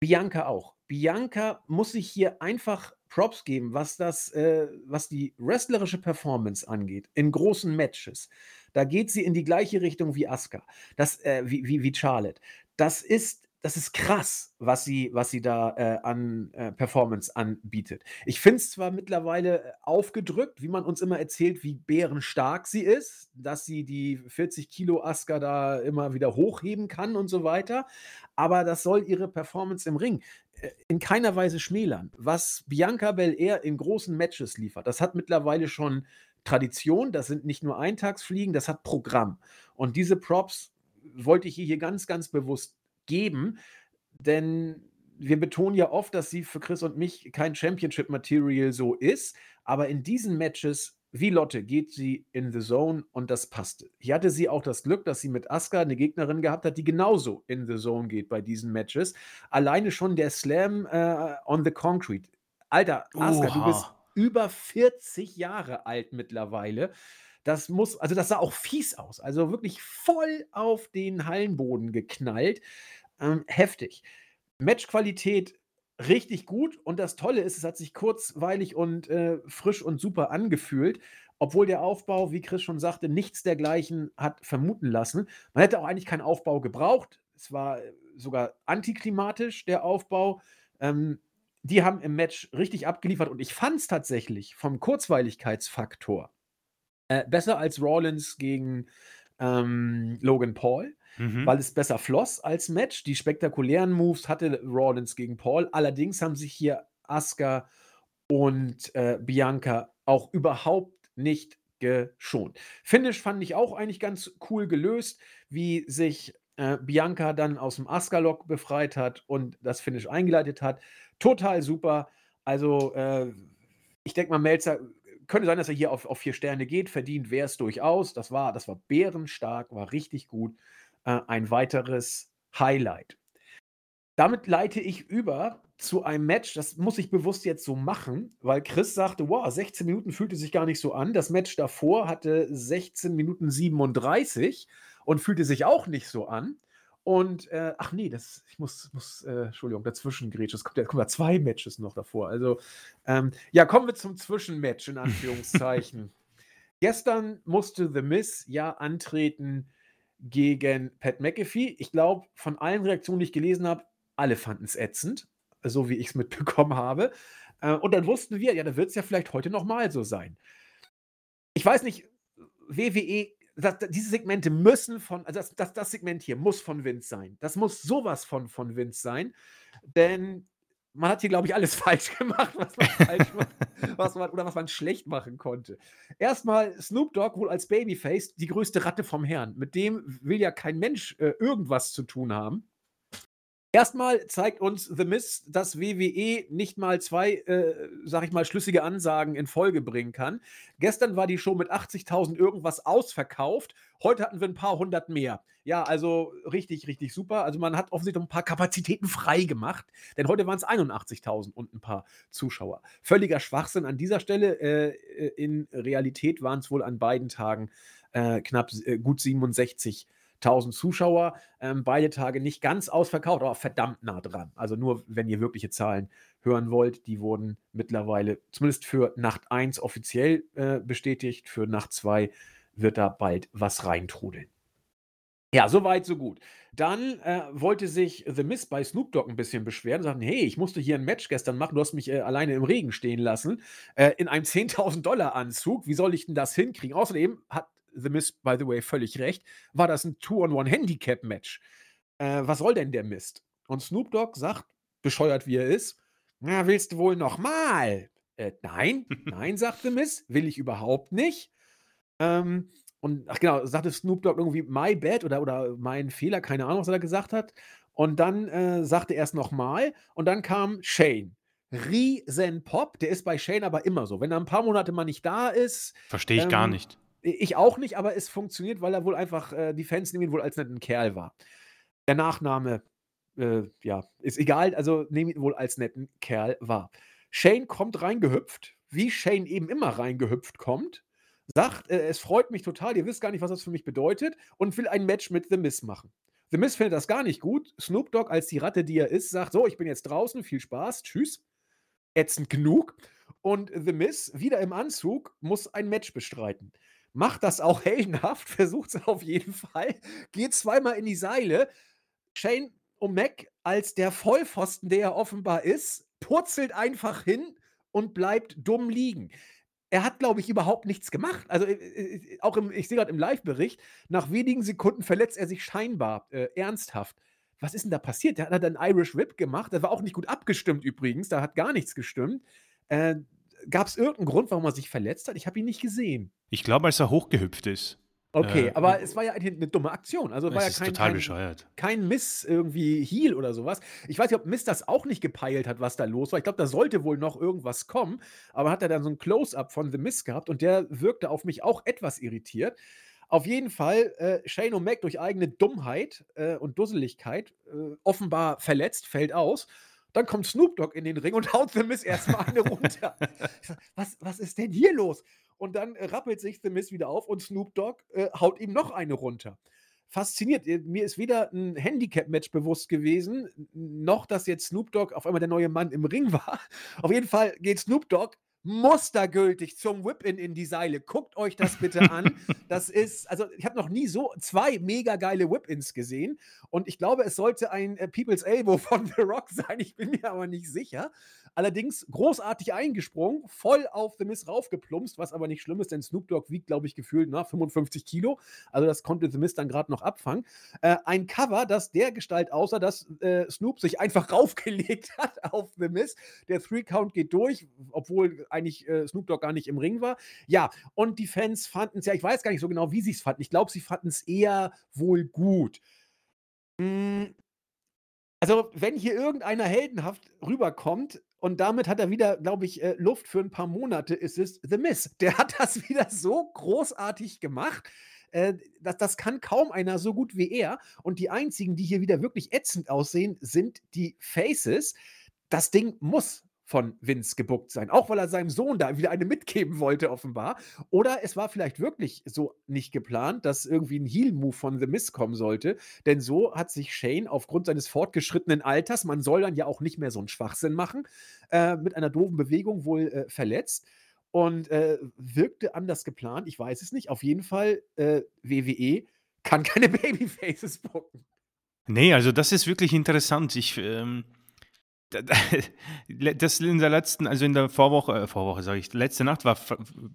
Bianca auch. Bianca muss sich hier einfach Props geben, was das, äh, was die wrestlerische Performance angeht, in großen Matches. Da geht sie in die gleiche Richtung wie Asuka, das, äh, wie, wie, wie Charlotte. Das ist das ist krass, was sie, was sie da äh, an äh, Performance anbietet. Ich finde es zwar mittlerweile äh, aufgedrückt, wie man uns immer erzählt, wie bärenstark sie ist, dass sie die 40 Kilo Aska da immer wieder hochheben kann und so weiter, aber das soll ihre Performance im Ring äh, in keiner Weise schmälern. Was Bianca Belair in großen Matches liefert, das hat mittlerweile schon Tradition, das sind nicht nur Eintagsfliegen, das hat Programm. Und diese Props wollte ich hier ganz, ganz bewusst geben, denn wir betonen ja oft, dass sie für Chris und mich kein Championship-Material so ist, aber in diesen Matches wie Lotte geht sie in the Zone und das passte. Hier hatte sie auch das Glück, dass sie mit Asuka eine Gegnerin gehabt hat, die genauso in the Zone geht bei diesen Matches. Alleine schon der Slam äh, on the Concrete. Alter, Asuka, du bist über 40 Jahre alt mittlerweile. Das muss, also das sah auch fies aus. Also wirklich voll auf den Hallenboden geknallt. Ähm, heftig. Matchqualität richtig gut und das Tolle ist, es hat sich kurzweilig und äh, frisch und super angefühlt, obwohl der Aufbau, wie Chris schon sagte, nichts dergleichen hat vermuten lassen. Man hätte auch eigentlich keinen Aufbau gebraucht. Es war äh, sogar antiklimatisch, der Aufbau. Ähm, die haben im Match richtig abgeliefert und ich fand es tatsächlich vom Kurzweiligkeitsfaktor äh, besser als Rollins gegen ähm, Logan Paul mhm. weil es besser floss als Match. Die spektakulären Moves hatte Rollins gegen Paul. Allerdings haben sich hier Asuka und äh, Bianca auch überhaupt nicht geschont. Finish fand ich auch eigentlich ganz cool gelöst, wie sich äh, Bianca dann aus dem Asuka-Lock befreit hat und das Finish eingeleitet hat. Total super. Also, äh, ich denke mal, Melzer könnte sein, dass er hier auf, auf vier Sterne geht. Verdient wäre es durchaus. Das war, das war bärenstark, war richtig gut äh, ein weiteres Highlight. Damit leite ich über zu einem Match, das muss ich bewusst jetzt so machen, weil Chris sagte, wow, 16 Minuten fühlte sich gar nicht so an. Das Match davor hatte 16 Minuten 37 und fühlte sich auch nicht so an. Und äh, ach nee, das, ich muss, muss äh, Entschuldigung, dazwischen grätsch, es kommt, ja, kommen ja zwei Matches noch davor. Also, ähm, ja, kommen wir zum Zwischenmatch in Anführungszeichen. Gestern musste The Miss ja antreten gegen Pat McAfee. Ich glaube, von allen Reaktionen, die ich gelesen habe, alle fanden es ätzend, so wie ich es mitbekommen habe. Äh, und dann wussten wir, ja, da wird es ja vielleicht heute nochmal so sein. Ich weiß nicht, WWE das, diese Segmente müssen von, also das, das, das Segment hier muss von Vince sein. Das muss sowas von von Vince sein, denn man hat hier, glaube ich, alles falsch gemacht, was man falsch macht, was man, oder was man schlecht machen konnte. Erstmal Snoop Dogg wohl als Babyface die größte Ratte vom Herrn. Mit dem will ja kein Mensch äh, irgendwas zu tun haben. Erstmal zeigt uns The Miz, dass WWE nicht mal zwei, äh, sag ich mal, schlüssige Ansagen in Folge bringen kann. Gestern war die Show mit 80.000 irgendwas ausverkauft. Heute hatten wir ein paar hundert mehr. Ja, also richtig, richtig super. Also man hat offensichtlich ein paar Kapazitäten frei gemacht, denn heute waren es 81.000 und ein paar Zuschauer. Völliger Schwachsinn an dieser Stelle. Äh, äh in Realität waren es wohl an beiden Tagen äh, knapp äh, gut 67.000. 1000 Zuschauer. Ähm, beide Tage nicht ganz ausverkauft, aber verdammt nah dran. Also nur, wenn ihr wirkliche Zahlen hören wollt, die wurden mittlerweile zumindest für Nacht 1 offiziell äh, bestätigt. Für Nacht 2 wird da bald was reintrudeln. Ja, soweit, so gut. Dann äh, wollte sich The Miz bei Snoop Dogg ein bisschen beschweren und sagen: Hey, ich musste hier ein Match gestern machen, du hast mich äh, alleine im Regen stehen lassen, äh, in einem 10.000 Dollar Anzug. Wie soll ich denn das hinkriegen? Außerdem hat The Mist, by the way, völlig recht, war das ein Two-on-One-Handicap-Match. Äh, was soll denn der Mist? Und Snoop Dogg sagt, bescheuert wie er ist, na, willst du wohl nochmal? Äh, nein, nein, sagt The Miss, will ich überhaupt nicht. Ähm, und ach genau, sagte Snoop Dogg irgendwie my bad oder, oder mein Fehler, keine Ahnung, was er da gesagt hat. Und dann äh, sagte er es nochmal und dann kam Shane. Riesen Pop, der ist bei Shane aber immer so. Wenn er ein paar Monate mal nicht da ist. Verstehe ich ähm, gar nicht. Ich auch nicht, aber es funktioniert, weil er wohl einfach, äh, die Fans nehmen ihn wohl als netten Kerl wahr. Der Nachname, äh, ja, ist egal, also nehmen ihn wohl als netten Kerl wahr. Shane kommt reingehüpft, wie Shane eben immer reingehüpft kommt, sagt, äh, es freut mich total, ihr wisst gar nicht, was das für mich bedeutet und will ein Match mit The Miz machen. The Miz findet das gar nicht gut. Snoop Dogg, als die Ratte, die er ist, sagt, so, ich bin jetzt draußen, viel Spaß, tschüss. Ätzend genug. Und The Miz, wieder im Anzug, muss ein Match bestreiten macht das auch heldenhaft, versucht es auf jeden Fall, geht zweimal in die Seile. Shane O'Mac als der Vollpfosten, der er offenbar ist, purzelt einfach hin und bleibt dumm liegen. Er hat, glaube ich, überhaupt nichts gemacht. Also äh, äh auch im, ich sehe gerade im Live-Bericht, nach wenigen Sekunden verletzt er sich scheinbar äh, ernsthaft. Was ist denn da passiert? Der hat einen Irish Whip gemacht. Der war auch nicht gut abgestimmt übrigens. Da hat gar nichts gestimmt. Äh, Gab es irgendeinen Grund, warum er sich verletzt hat? Ich habe ihn nicht gesehen. Ich glaube, als er hochgehüpft ist. Okay, äh, aber es war ja eine, eine dumme Aktion. Also es war ja kein, total kein, bescheuert. kein Miss irgendwie Heal oder sowas. Ich weiß nicht, ob Miss das auch nicht gepeilt hat, was da los war. Ich glaube, da sollte wohl noch irgendwas kommen. Aber hat er dann so ein Close-up von The Miss gehabt und der wirkte auf mich auch etwas irritiert. Auf jeden Fall äh, Shane O'Mac durch eigene Dummheit äh, und Dusseligkeit äh, offenbar verletzt, fällt aus. Dann kommt Snoop Dogg in den Ring und haut The Miz erstmal eine runter. was, was ist denn hier los? Und dann äh, rappelt sich The Miz wieder auf und Snoop Dogg äh, haut ihm noch eine runter. Fasziniert. Äh, mir ist weder ein Handicap-Match bewusst gewesen, noch dass jetzt Snoop Dogg auf einmal der neue Mann im Ring war. Auf jeden Fall geht Snoop Dogg mustergültig zum Whip-In in die Seile. Guckt euch das bitte an. Das ist, also ich habe noch nie so zwei mega geile Whip-Ins gesehen. Und ich glaube, es sollte ein äh, People's Elbow von The Rock sein. Ich bin mir aber nicht sicher. Allerdings großartig eingesprungen, voll auf The Miss raufgeplumpst, was aber nicht schlimm ist, denn Snoop Dogg wiegt, glaube ich, gefühlt na, 55 Kilo. Also das konnte The Miss dann gerade noch abfangen. Äh, ein Cover, das der Gestalt aussah, dass äh, Snoop sich einfach raufgelegt hat auf The Miss. Der Three-Count geht durch, obwohl eigentlich äh, Snoop Dogg gar nicht im Ring war. Ja, und die Fans fanden es ja, ich weiß gar nicht so genau, wie sie es fanden. Ich glaube, sie fanden es eher wohl gut. Hm, also, wenn hier irgendeiner heldenhaft rüberkommt und damit hat er wieder, glaube ich, äh, Luft für ein paar Monate, ist es The Miss. Der hat das wieder so großartig gemacht. Äh, das, das kann kaum einer so gut wie er. Und die einzigen, die hier wieder wirklich ätzend aussehen, sind die Faces. Das Ding muss von Vince gebuckt sein. Auch weil er seinem Sohn da wieder eine mitgeben wollte, offenbar. Oder es war vielleicht wirklich so nicht geplant, dass irgendwie ein Heal-Move von The Miz kommen sollte. Denn so hat sich Shane aufgrund seines fortgeschrittenen Alters, man soll dann ja auch nicht mehr so einen Schwachsinn machen, äh, mit einer doofen Bewegung wohl äh, verletzt. Und äh, wirkte anders geplant. Ich weiß es nicht. Auf jeden Fall, äh, WWE kann keine Babyfaces bucken. Nee, also das ist wirklich interessant. Ich. Ähm das in der letzten, also in der Vorwoche, äh, Vorwoche sage ich, letzte Nacht war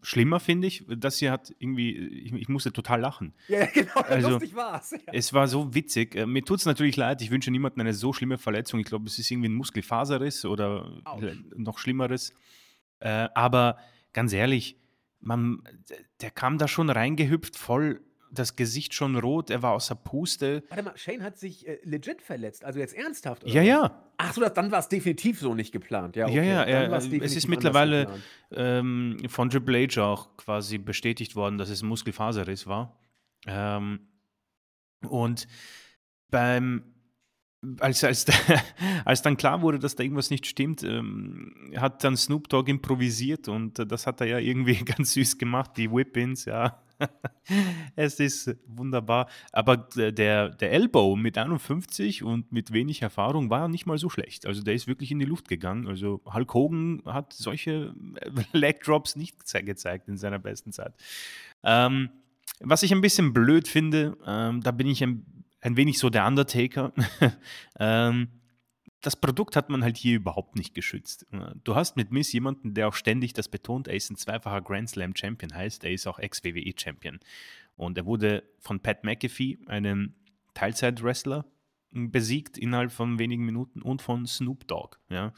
schlimmer, finde ich. Das hier hat irgendwie, ich, ich musste total lachen. Ja, genau, Also, lustig war's. Ja. Es war so witzig. Äh, Mir tut es natürlich leid, ich wünsche niemandem eine so schlimme Verletzung. Ich glaube, es ist irgendwie ein Muskelfaserriss oder Autsch. noch Schlimmeres. Äh, aber ganz ehrlich, man, der kam da schon reingehüpft, voll das Gesicht schon rot, er war außer Puste. Warte mal, Shane hat sich äh, legit verletzt, also jetzt ernsthaft, oder Ja, ja. Ach so, das, dann war es definitiv so nicht geplant. Ja, Ja, okay. ja, dann er, es ist mittlerweile ähm, von Triple H auch quasi bestätigt worden, dass es ein Muskelfaserriss war. Ähm, und beim, als, als, als dann klar wurde, dass da irgendwas nicht stimmt, ähm, hat dann Snoop Dogg improvisiert und äh, das hat er ja irgendwie ganz süß gemacht, die Whip-Ins, ja. es ist wunderbar. Aber der, der Elbow mit 51 und mit wenig Erfahrung war nicht mal so schlecht. Also der ist wirklich in die Luft gegangen. Also Hulk Hogan hat solche äh, Leg Drops nicht geze- gezeigt in seiner besten Zeit. Ähm, was ich ein bisschen blöd finde, ähm, da bin ich ein, ein wenig so der Undertaker. ähm, das Produkt hat man halt hier überhaupt nicht geschützt. Äh, Du hast mit Miss jemanden, der auch ständig das betont, er ist ein zweifacher Grand Slam Champion, heißt, er ist auch Ex-WWE Champion. Und er wurde von Pat McAfee, einem Teilzeit-Wrestler, besiegt innerhalb von wenigen Minuten und von Snoop Dogg. Ja.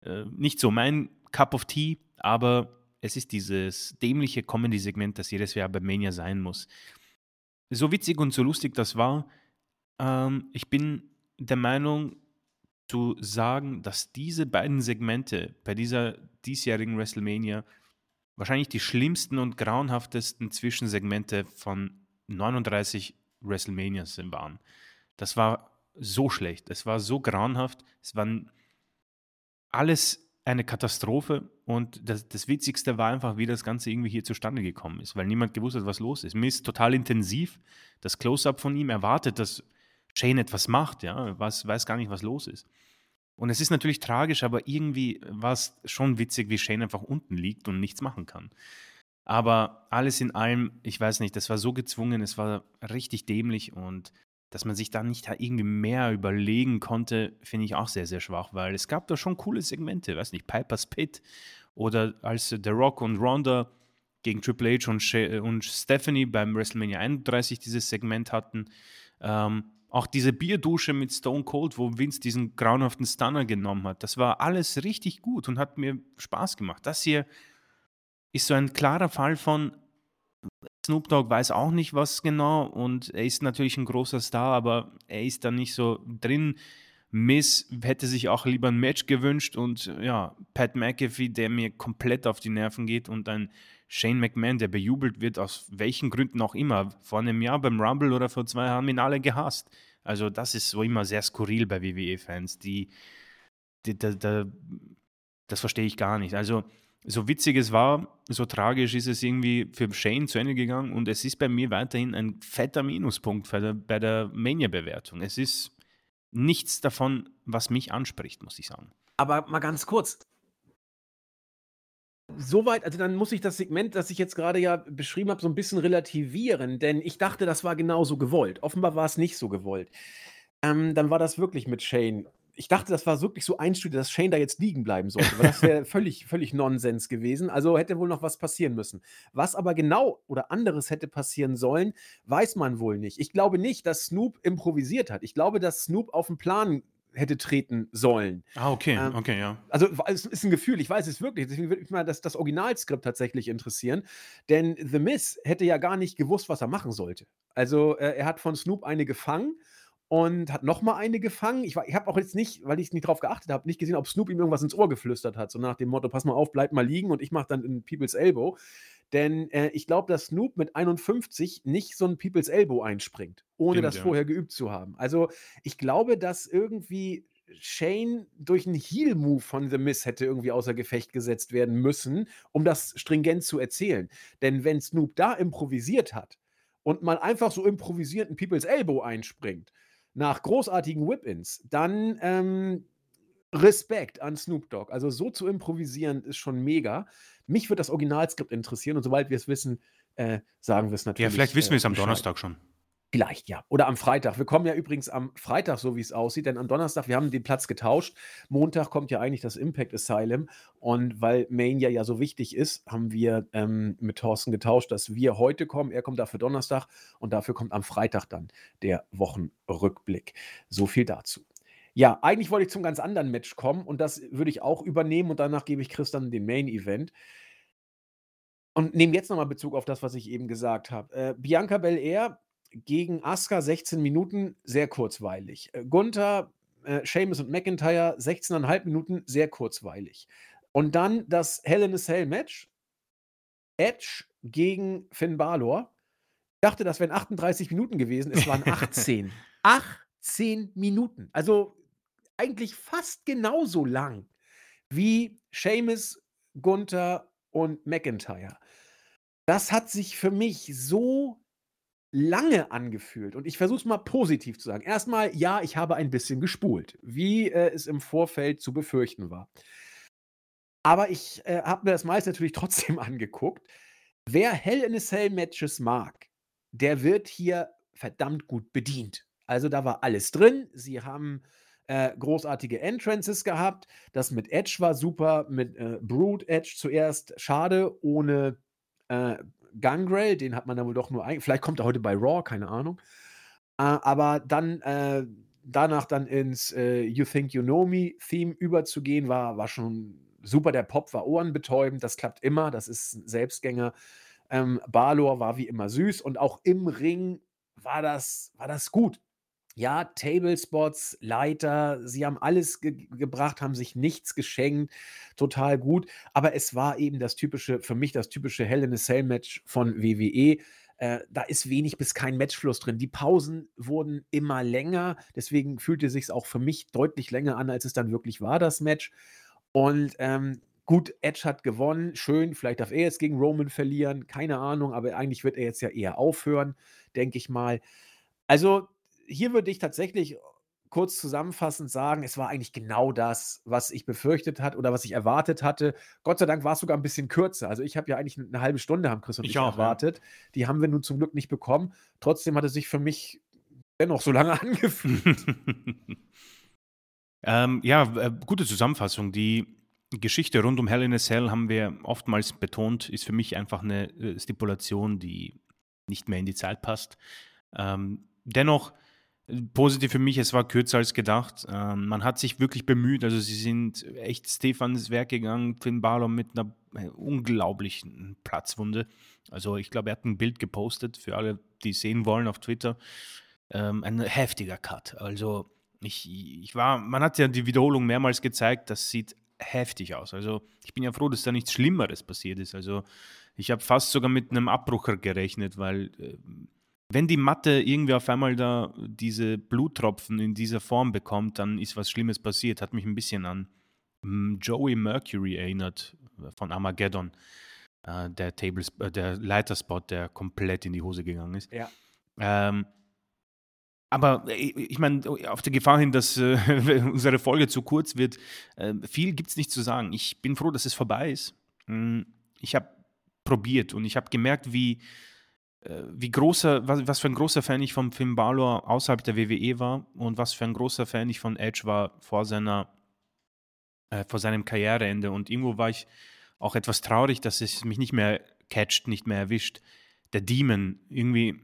Äh, nicht so mein Cup of Tea, aber es ist dieses dämliche Comedy-Segment, das jedes Jahr bei Mania sein muss. So witzig und so lustig das war, ähm, ich bin der Meinung, zu sagen, dass diese beiden Segmente bei dieser diesjährigen WrestleMania wahrscheinlich die schlimmsten und grauenhaftesten Zwischensegmente von 39 WrestleManias waren. Das war so schlecht, es war so grauenhaft, es waren alles eine Katastrophe und das, das Witzigste war einfach, wie das Ganze irgendwie hier zustande gekommen ist, weil niemand gewusst hat, was los ist. Mir ist total intensiv das Close-Up von ihm erwartet, dass Shane etwas macht, ja, was, weiß gar nicht, was los ist. Und es ist natürlich tragisch, aber irgendwie war es schon witzig, wie Shane einfach unten liegt und nichts machen kann. Aber alles in allem, ich weiß nicht, das war so gezwungen, es war richtig dämlich und dass man sich da nicht irgendwie mehr überlegen konnte, finde ich auch sehr, sehr schwach, weil es gab da schon coole Segmente, weiß nicht, Piper's Pit oder als The Rock und Ronda gegen Triple H und, Sha- und Stephanie beim WrestleMania 31 dieses Segment hatten. Ähm, auch diese Bierdusche mit Stone Cold, wo Vince diesen grauenhaften Stunner genommen hat, das war alles richtig gut und hat mir Spaß gemacht. Das hier ist so ein klarer Fall von Snoop Dogg weiß auch nicht, was genau und er ist natürlich ein großer Star, aber er ist da nicht so drin. Miss hätte sich auch lieber ein Match gewünscht und ja, Pat McAfee, der mir komplett auf die Nerven geht und ein Shane McMahon, der bejubelt wird, aus welchen Gründen auch immer. Vor einem Jahr beim Rumble oder vor zwei Jahren ihn alle gehasst. Also das ist so immer sehr skurril bei WWE-Fans. Die, die, da, da, das verstehe ich gar nicht. Also so witzig es war, so tragisch ist es irgendwie für Shane zu Ende gegangen und es ist bei mir weiterhin ein fetter Minuspunkt bei der Mania-Bewertung. Es ist nichts davon, was mich anspricht, muss ich sagen. Aber mal ganz kurz. Soweit, also dann muss ich das Segment, das ich jetzt gerade ja beschrieben habe, so ein bisschen relativieren, denn ich dachte, das war genauso gewollt. Offenbar war es nicht so gewollt. Ähm, dann war das wirklich mit Shane. Ich dachte, das war wirklich so einstudiert, dass Shane da jetzt liegen bleiben sollte, weil das wäre völlig, völlig Nonsens gewesen. Also hätte wohl noch was passieren müssen. Was aber genau oder anderes hätte passieren sollen, weiß man wohl nicht. Ich glaube nicht, dass Snoop improvisiert hat. Ich glaube, dass Snoop auf den Plan hätte treten sollen. Ah, okay, Ähm, okay, ja. Also, es ist ein Gefühl, ich weiß es wirklich. Deswegen würde mich mal das, das Originalskript tatsächlich interessieren. Denn The Miz hätte ja gar nicht gewusst, was er machen sollte. Also, äh, er hat von Snoop eine gefangen und hat nochmal eine gefangen. Ich, ich habe auch jetzt nicht, weil ich nicht drauf geachtet habe, nicht gesehen, ob Snoop ihm irgendwas ins Ohr geflüstert hat. So nach dem Motto: Pass mal auf, bleib mal liegen und ich mache dann in People's Elbow. Denn äh, ich glaube, dass Snoop mit 51 nicht so ein People's Elbow einspringt, ohne Stimmt, das ja. vorher geübt zu haben. Also, ich glaube, dass irgendwie Shane durch einen Heel-Move von The Miz hätte irgendwie außer Gefecht gesetzt werden müssen, um das stringent zu erzählen. Denn wenn Snoop da improvisiert hat und mal einfach so improvisierend ein People's Elbow einspringt, nach großartigen Whip-Ins, dann ähm, Respekt an Snoop Dogg. Also so zu improvisieren ist schon mega. Mich wird das Originalskript interessieren und sobald wir es wissen, äh, sagen wir es natürlich. Ja, vielleicht wissen wir äh, es am Bescheid. Donnerstag schon. Vielleicht ja. Oder am Freitag. Wir kommen ja übrigens am Freitag, so wie es aussieht, denn am Donnerstag, wir haben den Platz getauscht. Montag kommt ja eigentlich das Impact Asylum. Und weil Mania ja so wichtig ist, haben wir ähm, mit Thorsten getauscht, dass wir heute kommen. Er kommt dafür Donnerstag und dafür kommt am Freitag dann der Wochenrückblick. So viel dazu. Ja, eigentlich wollte ich zum ganz anderen Match kommen und das würde ich auch übernehmen und danach gebe ich Chris dann den Main Event. Und nehme jetzt nochmal Bezug auf das, was ich eben gesagt habe. Äh, Bianca Belair gegen Asuka 16 Minuten, sehr kurzweilig. Äh, Gunther, äh, Sheamus und McIntyre 16,5 Minuten, sehr kurzweilig. Und dann das Hell in a Cell Match. Edge gegen Finn Balor. Ich dachte, das wären 38 Minuten gewesen. Es waren 18. 18 Minuten. Also eigentlich fast genauso lang wie Sheamus, Gunther und McIntyre. Das hat sich für mich so lange angefühlt. Und ich versuche es mal positiv zu sagen. Erstmal, ja, ich habe ein bisschen gespult, wie äh, es im Vorfeld zu befürchten war. Aber ich äh, habe mir das meist natürlich trotzdem angeguckt. Wer Hell in a Cell Matches mag, der wird hier verdammt gut bedient. Also da war alles drin. Sie haben äh, großartige Entrances gehabt. Das mit Edge war super, mit äh, Brood Edge zuerst. Schade, ohne äh, Gangrel, den hat man dann wohl doch nur ein. Vielleicht kommt er heute bei Raw, keine Ahnung. Äh, aber dann äh, danach dann ins äh, You Think You Know Me Theme überzugehen, war, war schon super. Der Pop war ohrenbetäubend, das klappt immer, das ist ein Selbstgänger. Ähm, Balor war wie immer süß und auch im Ring war das, war das gut. Ja, Tablespots, Leiter, sie haben alles ge gebracht, haben sich nichts geschenkt, total gut. Aber es war eben das typische, für mich das typische Hell in a Cell Match von WWE. Äh, da ist wenig bis kein Matchfluss drin. Die Pausen wurden immer länger, deswegen fühlte sich auch für mich deutlich länger an, als es dann wirklich war, das Match. Und ähm, gut, Edge hat gewonnen, schön, vielleicht darf er jetzt gegen Roman verlieren, keine Ahnung, aber eigentlich wird er jetzt ja eher aufhören, denke ich mal. Also hier würde ich tatsächlich kurz zusammenfassend sagen, es war eigentlich genau das, was ich befürchtet hatte oder was ich erwartet hatte. Gott sei Dank war es sogar ein bisschen kürzer. Also ich habe ja eigentlich eine halbe Stunde, haben Chris und ich, ich auch, erwartet. Ja. Die haben wir nun zum Glück nicht bekommen. Trotzdem hat es sich für mich dennoch so lange angefühlt. ähm, ja, äh, gute Zusammenfassung. Die Geschichte rund um Hell in a Cell haben wir oftmals betont, ist für mich einfach eine äh, Stipulation, die nicht mehr in die Zeit passt. Ähm, dennoch Positiv für mich, es war kürzer als gedacht. Ähm, man hat sich wirklich bemüht. Also sie sind echt Stefans Werk gegangen. Finn Balor mit einer äh, unglaublichen Platzwunde. Also ich glaube, er hat ein Bild gepostet für alle, die sehen wollen auf Twitter. Ähm, ein heftiger Cut. Also ich, ich war, man hat ja die Wiederholung mehrmals gezeigt, das sieht heftig aus. Also ich bin ja froh, dass da nichts Schlimmeres passiert ist. Also ich habe fast sogar mit einem Abbrucher gerechnet, weil äh, wenn die Matte irgendwie auf einmal da diese Bluttropfen in dieser Form bekommt, dann ist was Schlimmes passiert. Hat mich ein bisschen an hm, Joey Mercury erinnert äh, von Armageddon. Äh, der, Tables, äh, der Leiterspot, der komplett in die Hose gegangen ist. Ja. Ähm, aber ich meine, auf der Gefahr hin, dass äh, unsere Folge zu kurz wird, äh, viel gibt es nicht zu sagen. Ich bin froh, dass es vorbei ist. Hm, ich habe probiert und ich habe gemerkt, wie äh, wie großer, was, was, für ein großer Fan ich vom Finn Balor außerhalb der WWE war und was für ein großer Fan ich von Edge war vor seiner, äh, vor seinem Karriereende. Und irgendwo war ich auch etwas traurig, dass es mich nicht mehr catcht, nicht mehr erwischt. Der Demon, irgendwie,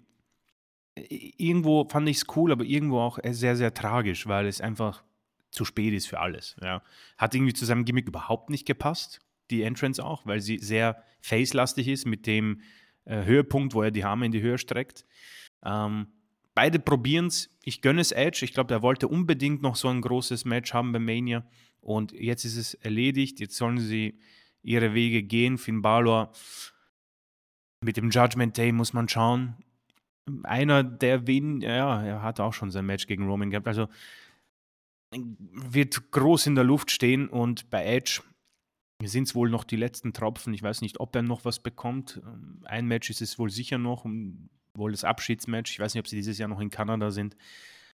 äh, irgendwo fand ich es cool, aber irgendwo auch sehr, sehr tragisch, weil es einfach zu spät ist für alles. Ja. Hat irgendwie zu seinem Gimmick überhaupt nicht gepasst, die Entrance auch, weil sie sehr face-lastig ist mit dem äh, Höhepunkt, wo er die Arme in die Höhe streckt. Ähm, beide probieren es. Ich gönne es Edge. Ich glaube, er wollte unbedingt noch so ein großes Match haben bei Mania. Und jetzt ist es erledigt. Jetzt sollen sie ihre Wege gehen. Finn Balor mit dem Judgment Day muss man schauen. Einer der wenigen, ja, er hat auch schon sein Match gegen Roman gehabt. Also wird groß in der Luft stehen und bei Edge sind es wohl noch die letzten Tropfen. Ich weiß nicht, ob er noch was bekommt. Ähm, ein Match ist es wohl sicher noch, wohl das Abschiedsmatch. Ich weiß nicht, ob sie dieses Jahr noch in Kanada sind.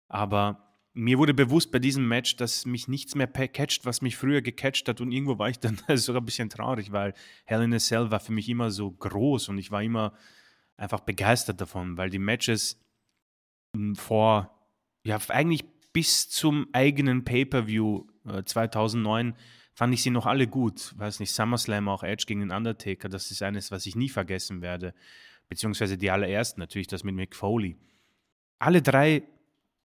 Aber mir wurde bewusst bei diesem Match, dass mich nichts mehr catcht, was mich früher gecatcht hat. Und irgendwo war ich dann sogar ein bisschen traurig, weil Hell in a Cell war für mich immer so groß und ich war immer einfach begeistert davon, weil die Matches ähm, vor, ja, eigentlich bis zum eigenen Pay-Per-View äh, 2009 fand ich sie noch alle gut. Weiß nicht, SummerSlam, auch Edge gegen den Undertaker, das ist eines, was ich nie vergessen werde. Beziehungsweise die allerersten, natürlich das mit Mick Foley. Alle drei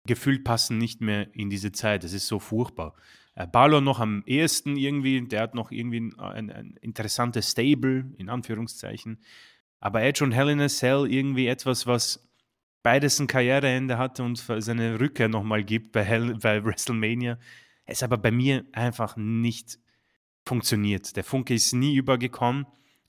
gefühlt passen nicht mehr in diese Zeit. Das ist so furchtbar. Äh, Balor noch am ehesten irgendwie, der hat noch irgendwie ein, ein, ein interessantes Stable, in Anführungszeichen. Aber Edge und Hell in a Cell irgendwie etwas, was beides ein Karriereende hatte und seine Rückkehr nochmal gibt bei, Hell, bei WrestleMania. Es aber bei mir einfach nicht funktioniert. Der Funke ist nie übergekommen,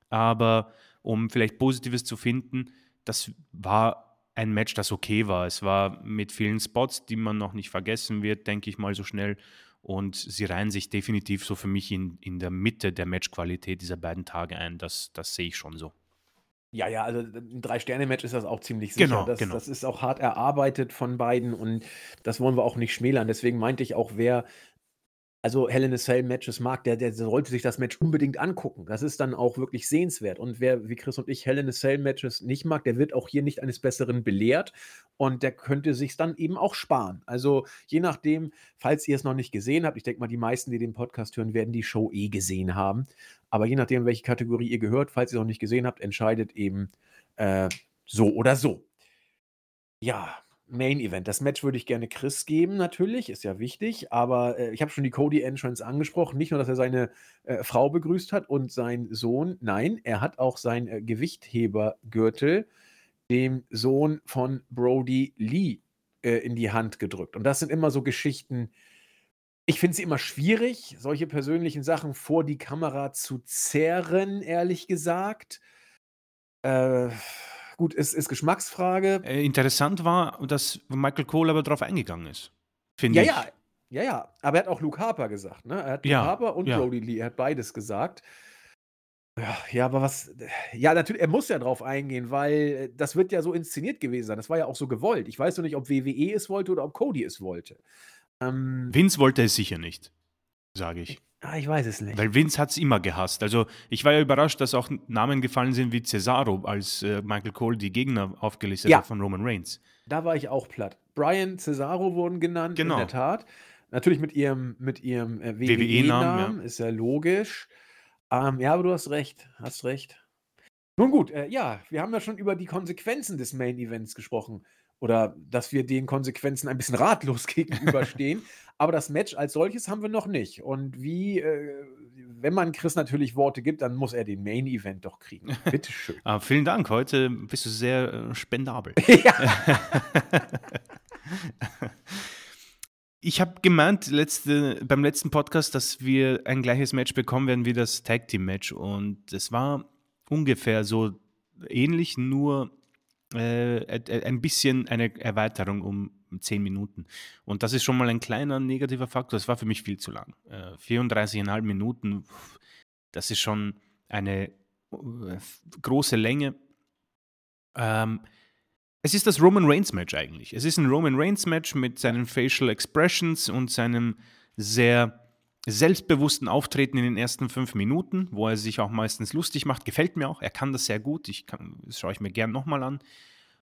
aber um vielleicht Positives zu finden, das war ein Match, das okay war. Es war mit vielen Spots, die man noch nicht vergessen wird, denke ich mal so schnell. Und sie reihen sich definitiv so für mich in, in der Mitte der Matchqualität dieser beiden Tage ein. Das, das sehe ich schon so. Ja, ja, also ein Drei-Sterne-Match ist das auch ziemlich sicher. Genau, das, genau. das ist auch hart erarbeitet von beiden und das wollen wir auch nicht schmälern. Deswegen meinte ich auch, wer also Hell in a Cell Matches mag, der, der sollte sich das Match unbedingt angucken. Das ist dann auch wirklich sehenswert. Und wer wie Chris und ich Hell in a Cell Matches nicht mag, der wird auch hier nicht eines Besseren belehrt und der könnte sich dann eben auch sparen. Also je nachdem, falls ihr es noch nicht gesehen habt, ich denke mal, die meisten, die den Podcast hören, werden die Show eh gesehen haben. Aber je nachdem, welche Kategorie ihr gehört, falls ihr es noch nicht gesehen habt, entscheidet eben äh, so oder so. Ja, Main Event. Das Match würde ich gerne Chris geben, natürlich, ist ja wichtig, aber äh, ich habe schon die Cody Entrance angesprochen. Nicht nur, dass er seine äh, Frau begrüßt hat und seinen Sohn, nein, er hat auch sein äh, Gewichthebergürtel dem Sohn von Brody Lee äh, in die Hand gedrückt. Und das sind immer so Geschichten, ich finde sie immer schwierig, solche persönlichen Sachen vor die Kamera zu zerren, ehrlich gesagt. Äh, gut, es ist Geschmacksfrage. Äh, interessant war, dass Michael Cole aber darauf eingegangen ist. Finde Ja, ich. ja, ja, ja. Aber er hat auch Luke Harper gesagt, ne? Er hat Luke Ja, Harper und ja. Brody Lee, er hat beides gesagt. Ja, ja, aber was ja, natürlich, er muss ja drauf eingehen, weil, äh, das wird ja so inszeniert gewesen sein. Das war ja auch so gewollt. Ich weiß nur nicht, ob WWE es wollte oder ob Cody es wollte. Ähm, Vince wollte es sicher nicht, sage ich. Ah, ich weiß es nicht. Weil Vince hat es immer gehasst. Also ich war ja überrascht, dass auch Namen gefallen sind wie Cesaro, als äh, Michael Cole die Gegner aufgelistet Ja. hat von Roman Reigns. Da war ich auch platt. Brian Cesaro wurden genannt, Genau. in der Tat. Natürlich mit ihrem, mit ihrem äh, WWE-Namen, WWE-Namen, ist ja logisch. Ähm, ja, aber du hast recht, hast recht. Nun gut, äh, ja, wir haben ja schon über die Konsequenzen des Main Events gesprochen. Oder dass wir den Konsequenzen ein bisschen ratlos gegenüberstehen. aber das Match als solches haben wir noch nicht. Und wie, äh, wenn man Chris natürlich Worte gibt, dann muss er den Main Event doch kriegen. Bitteschön. Ah, vielen Dank, heute bist du sehr äh, spendabel. ja. Ich habe gemeint letzte, beim letzten Podcast, dass wir ein gleiches Match bekommen werden wie das Tag Team Match und es war ungefähr so ähnlich, nur äh, äh, ein bisschen eine Erweiterung um 10 Minuten. Und das ist schon mal ein kleiner negativer Faktor. Das war für mich viel zu lang. Äh, 34,5 Minuten, das ist schon eine äh, große Länge. Ähm, es ist das Roman Reigns Match eigentlich. Es ist ein Roman Reigns Match mit seinen Facial Expressions und seinem sehr selbstbewussten Auftreten in den ersten fünf Minuten, wo er sich auch meistens lustig macht. Gefällt mir auch. Er kann das sehr gut. Ich kann, das schaue ich mir gern nochmal an.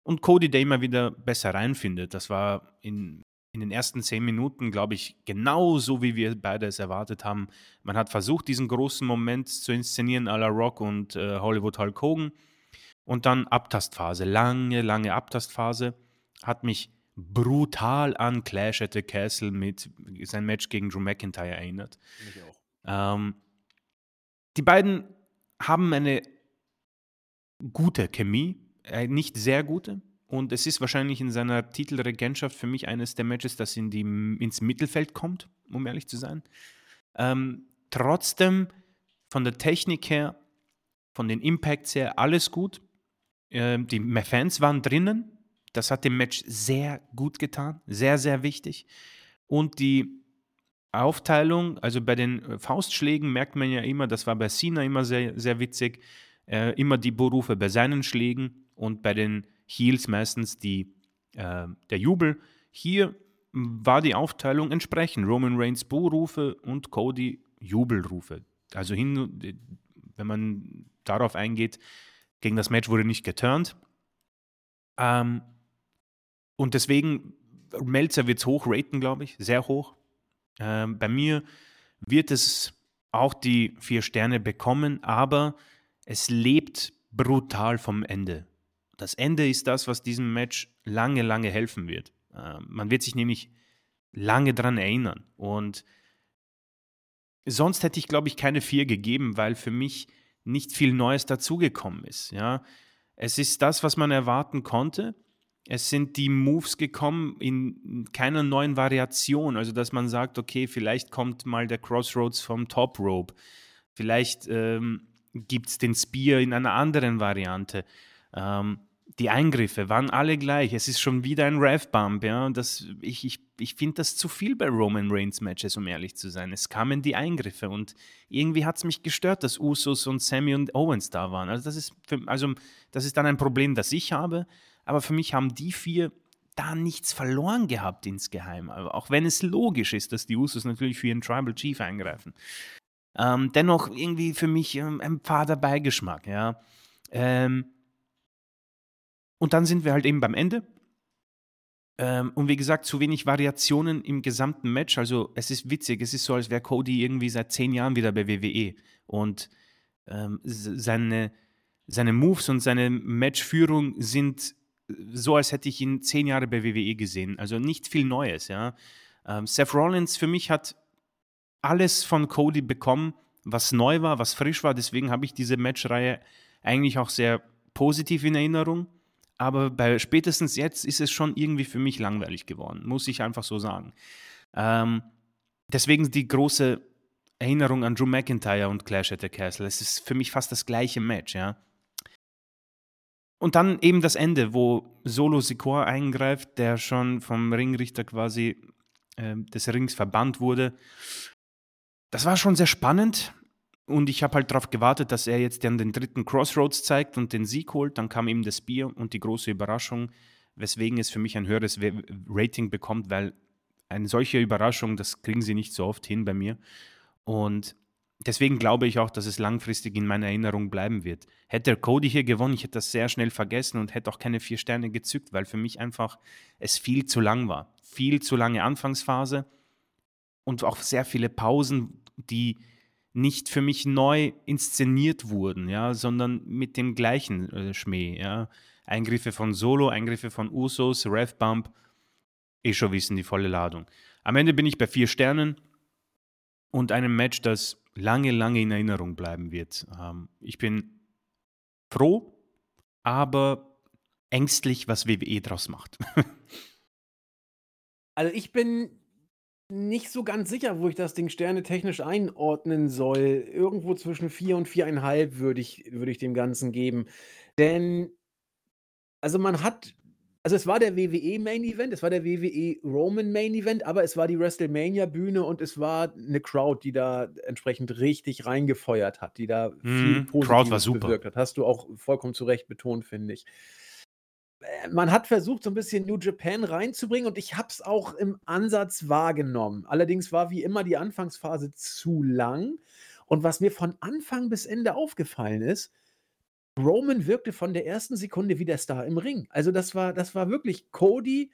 Und Cody, der immer wieder besser reinfindet. Das war in, in den ersten zehn Minuten, glaube ich, genau so, wie wir beide es erwartet haben. Man hat versucht, diesen großen Moment zu inszenieren, à la Rock und äh, Hollywood Hulk Hogan. Und dann Abtastphase, lange, lange Abtastphase. Hat mich brutal an Clash at the Castle mit sein Match gegen Drew McIntyre erinnert. Mich auch. Ähm, die beiden haben eine gute Chemie, äh, nicht sehr gute. Und es ist wahrscheinlich in seiner Titelregentschaft für mich eines der Matches, das in die, ins Mittelfeld kommt, um ehrlich zu sein. Ähm, trotzdem, von der Technik her, von den Impacts her, alles gut. Ähm, die Fans waren drinnen. Das hat dem Match sehr gut getan. Sehr, sehr wichtig. Und die Aufteilung, also bei den äh, Faustschlägen merkt man ja immer, das war bei Cena immer sehr, sehr witzig, äh, immer die Berufe bei seinen Schlägen und bei den Heels meistens die, äh, der Jubel. Hier war die Aufteilung entsprechend. Roman Reigns Buhrufe und Cody Jubelrufe. Also hin, wenn man darauf eingeht, gegen das Match wurde nicht geturnt. Ähm, Und deswegen, Melzer wird es hoch raten, glaube ich, sehr hoch. Ähm, bei mir wird es auch die vier Sterne bekommen, aber es lebt brutal vom Ende. Das Ende ist das, was diesem Match lange, lange helfen wird. Äh, man wird sich nämlich lange daran erinnern. Und sonst hätte ich, glaube ich, keine vier gegeben, weil für mich nicht viel Neues dazugekommen ist. Ja? Es ist das, was man erwarten konnte. Es sind die Moves gekommen in keiner neuen Variation. Also, dass man sagt, okay, vielleicht kommt mal der Crossroads vom Top Rope. Vielleicht ähm, gibt es den Spear in einer anderen Variante. Ähm, die Eingriffe waren alle gleich. Es ist schon wieder ein Rev-Bump. Ja? Ich ich, ich finde das zu viel bei Roman Reigns-Matches, um ehrlich zu sein. Es kamen die Eingriffe und irgendwie hat es mich gestört, dass Usos und Sammy und Owens da waren. Also das, ist für, also das ist dann ein Problem, das ich habe. Aber für mich haben die vier da nichts verloren gehabt insgeheim. Auch wenn es logisch ist, dass die Usos natürlich für ihren Tribal Chief eingreifen. Ähm, dennoch irgendwie für mich ähm, ein fader Beigeschmack, ja. Ähm, und dann sind wir halt eben beim Ende. Ähm, und wie gesagt, zu wenig Variationen im gesamten Match. Also es ist witzig, es ist so, als wäre Cody irgendwie seit zehn Jahren wieder bei WWE. Und ähm, seine, seine Moves und seine Matchführung sind so, als hätte ich ihn zehn Jahre bei WWE gesehen. Also nicht viel Neues, ja. Ähm, Seth Rollins für mich hat alles von Cody bekommen, was neu war, was frisch war. Deswegen habe ich diese Matchreihe eigentlich auch sehr positiv in Erinnerung. Aber bei spätestens jetzt ist es schon irgendwie für mich langweilig geworden, muss ich einfach so sagen. Ähm, deswegen die große Erinnerung an Drew McIntyre und Clash at the Castle. Es ist für mich fast das gleiche Match, ja. Und dann eben das Ende, wo Solo Sikor eingreift, der schon vom Ringrichter quasi äh, des Rings verbannt wurde. Das war schon sehr spannend. Und ich habe halt darauf gewartet, dass er jetzt dann den dritten Crossroads zeigt und den Sieg holt. Dann kam eben das Bier und die große Überraschung, weswegen es für mich ein höheres Rating bekommt, weil eine solche Überraschung, das kriegen sie nicht so oft hin bei mir. Und deswegen glaube ich auch, dass es langfristig in meiner Erinnerung bleiben wird. Hätte Cody hier gewonnen, ich hätte das sehr schnell vergessen und hätte auch keine vier Sterne gezückt, weil für mich einfach es viel zu lang war. Viel zu lange Anfangsphase und auch sehr viele Pausen, die nicht für mich neu inszeniert wurden, ja, sondern mit dem gleichen äh, Schmäh, ja. Eingriffe von Solo, Eingriffe von Usos, Rev Bump, eh schon wissen, die volle Ladung. Am Ende bin ich bei vier Sternen und einem Match, das lange, lange in Erinnerung bleiben wird. Ähm, ich bin froh, aber ängstlich, was WWE draus macht. also ich bin nicht so ganz sicher, wo ich das Ding sternetechnisch einordnen soll. Irgendwo zwischen 4 und 4,5 würde ich, würde ich dem Ganzen geben. Denn, also man hat, also es war der WWE Main Event, es war der WWE Roman Main Event, aber es war die WrestleMania Bühne und es war eine Crowd, die da entsprechend richtig reingefeuert hat, die da viel mhm, Crowd war super. bewirkt hat. Hast du auch vollkommen zu Recht betont, finde ich. Äh, man hat versucht, so ein bisschen New Japan reinzubringen und ich habe es auch im Ansatz wahrgenommen. Allerdings war wie immer die Anfangsphase zu lang. Und was mir von Anfang bis Ende aufgefallen ist, Roman wirkte von der ersten Sekunde wie der Star im Ring. Also das war, das war wirklich Cody.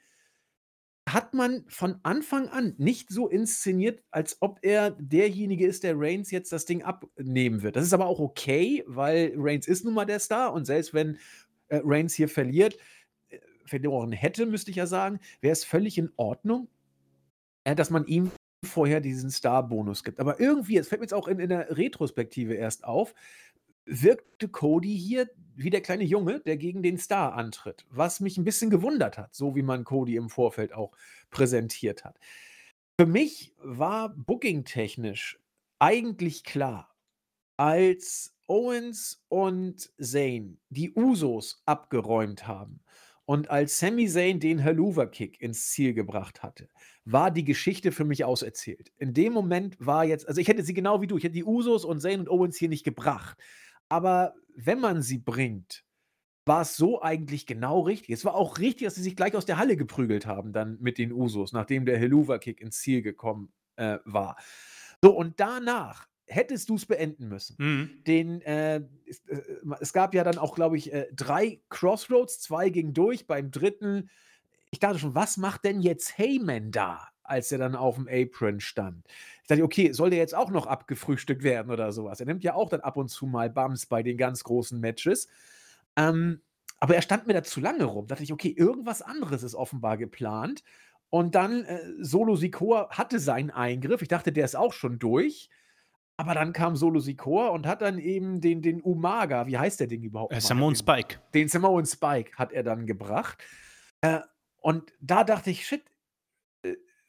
Hat man von Anfang an nicht so inszeniert, als ob er derjenige ist, der Reigns jetzt das Ding abnehmen wird. Das ist aber auch okay, weil Reigns ist nun mal der Star und selbst wenn äh, Reigns hier verliert, verloren hätte, müsste ich ja sagen, wäre es völlig in Ordnung, äh, dass man ihm vorher diesen Star-Bonus gibt. Aber irgendwie, es fällt mir jetzt auch in, in der Retrospektive erst auf, wirkte Cody hier wie der kleine Junge, der gegen den Star antritt. Was mich ein bisschen gewundert hat, so wie man Cody im Vorfeld auch präsentiert hat. Für mich war booking-technisch eigentlich klar, als Owens und Zane die Usos abgeräumt haben und als Sami Zayn den Helluva-Kick ins Ziel gebracht hatte, war die Geschichte für mich auserzählt. In dem Moment war jetzt, also ich hätte sie genau wie du, ich hätte die Usos und Zayn und Owens hier nicht gebracht. Aber wenn man sie bringt, war es so eigentlich genau richtig. Es war auch richtig, dass sie sich gleich aus der Halle geprügelt haben, dann mit den Usos, nachdem der Helluva-Kick ins Ziel gekommen äh, war. So, und danach hättest du es beenden müssen. Mhm. Den, äh, es, äh, es, gab ja dann auch, glaube ich, äh, drei Crossroads, zwei gingen durch. Beim dritten, ich dachte schon, was macht denn jetzt Heyman da, als er dann auf dem Apron stand? Ich dachte, okay, soll der jetzt auch noch abgefrühstückt werden oder sowas? Er nimmt ja auch dann ab und zu mal Bums bei den ganz großen Matches. Ähm, aber er stand mir da zu lange rum. Da dachte ich, okay, irgendwas anderes ist offenbar geplant. Und dann äh, Solo Sikoa hatte seinen Eingriff. Ich dachte, der ist auch schon durch. Aber dann kam Solo Sikoa und hat dann eben den, den Umaga, wie heißt der Ding überhaupt? Äh, Samoan Spike. Den Samoan Spike hat er dann gebracht. Äh, und da dachte ich, shit,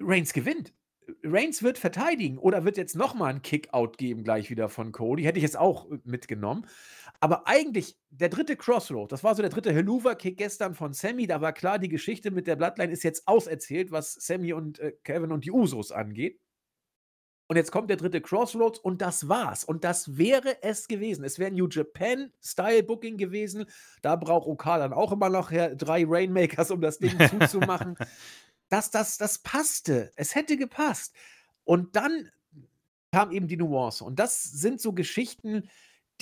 Reigns gewinnt. Reigns wird verteidigen oder wird jetzt nochmal einen Kickout geben, gleich wieder von Cody. Hätte ich jetzt auch äh, mitgenommen. Aber eigentlich, der dritte Crossroad, das war so der dritte Helluva-Kick gestern von Sammy. Da war klar, die Geschichte mit der Bloodline ist jetzt auserzählt, was Sammy und äh, Kevin und die Usos angeht. Und jetzt kommt der dritte Crossroads und das war's. Und das wäre es gewesen. Es wäre New Japan Style Booking gewesen. Da braucht Okada dann auch immer noch drei Rainmakers, um das Ding zuzumachen. Das, das, das passte. Es hätte gepasst. Und dann kam eben die Nuance. Und das sind so Geschichten,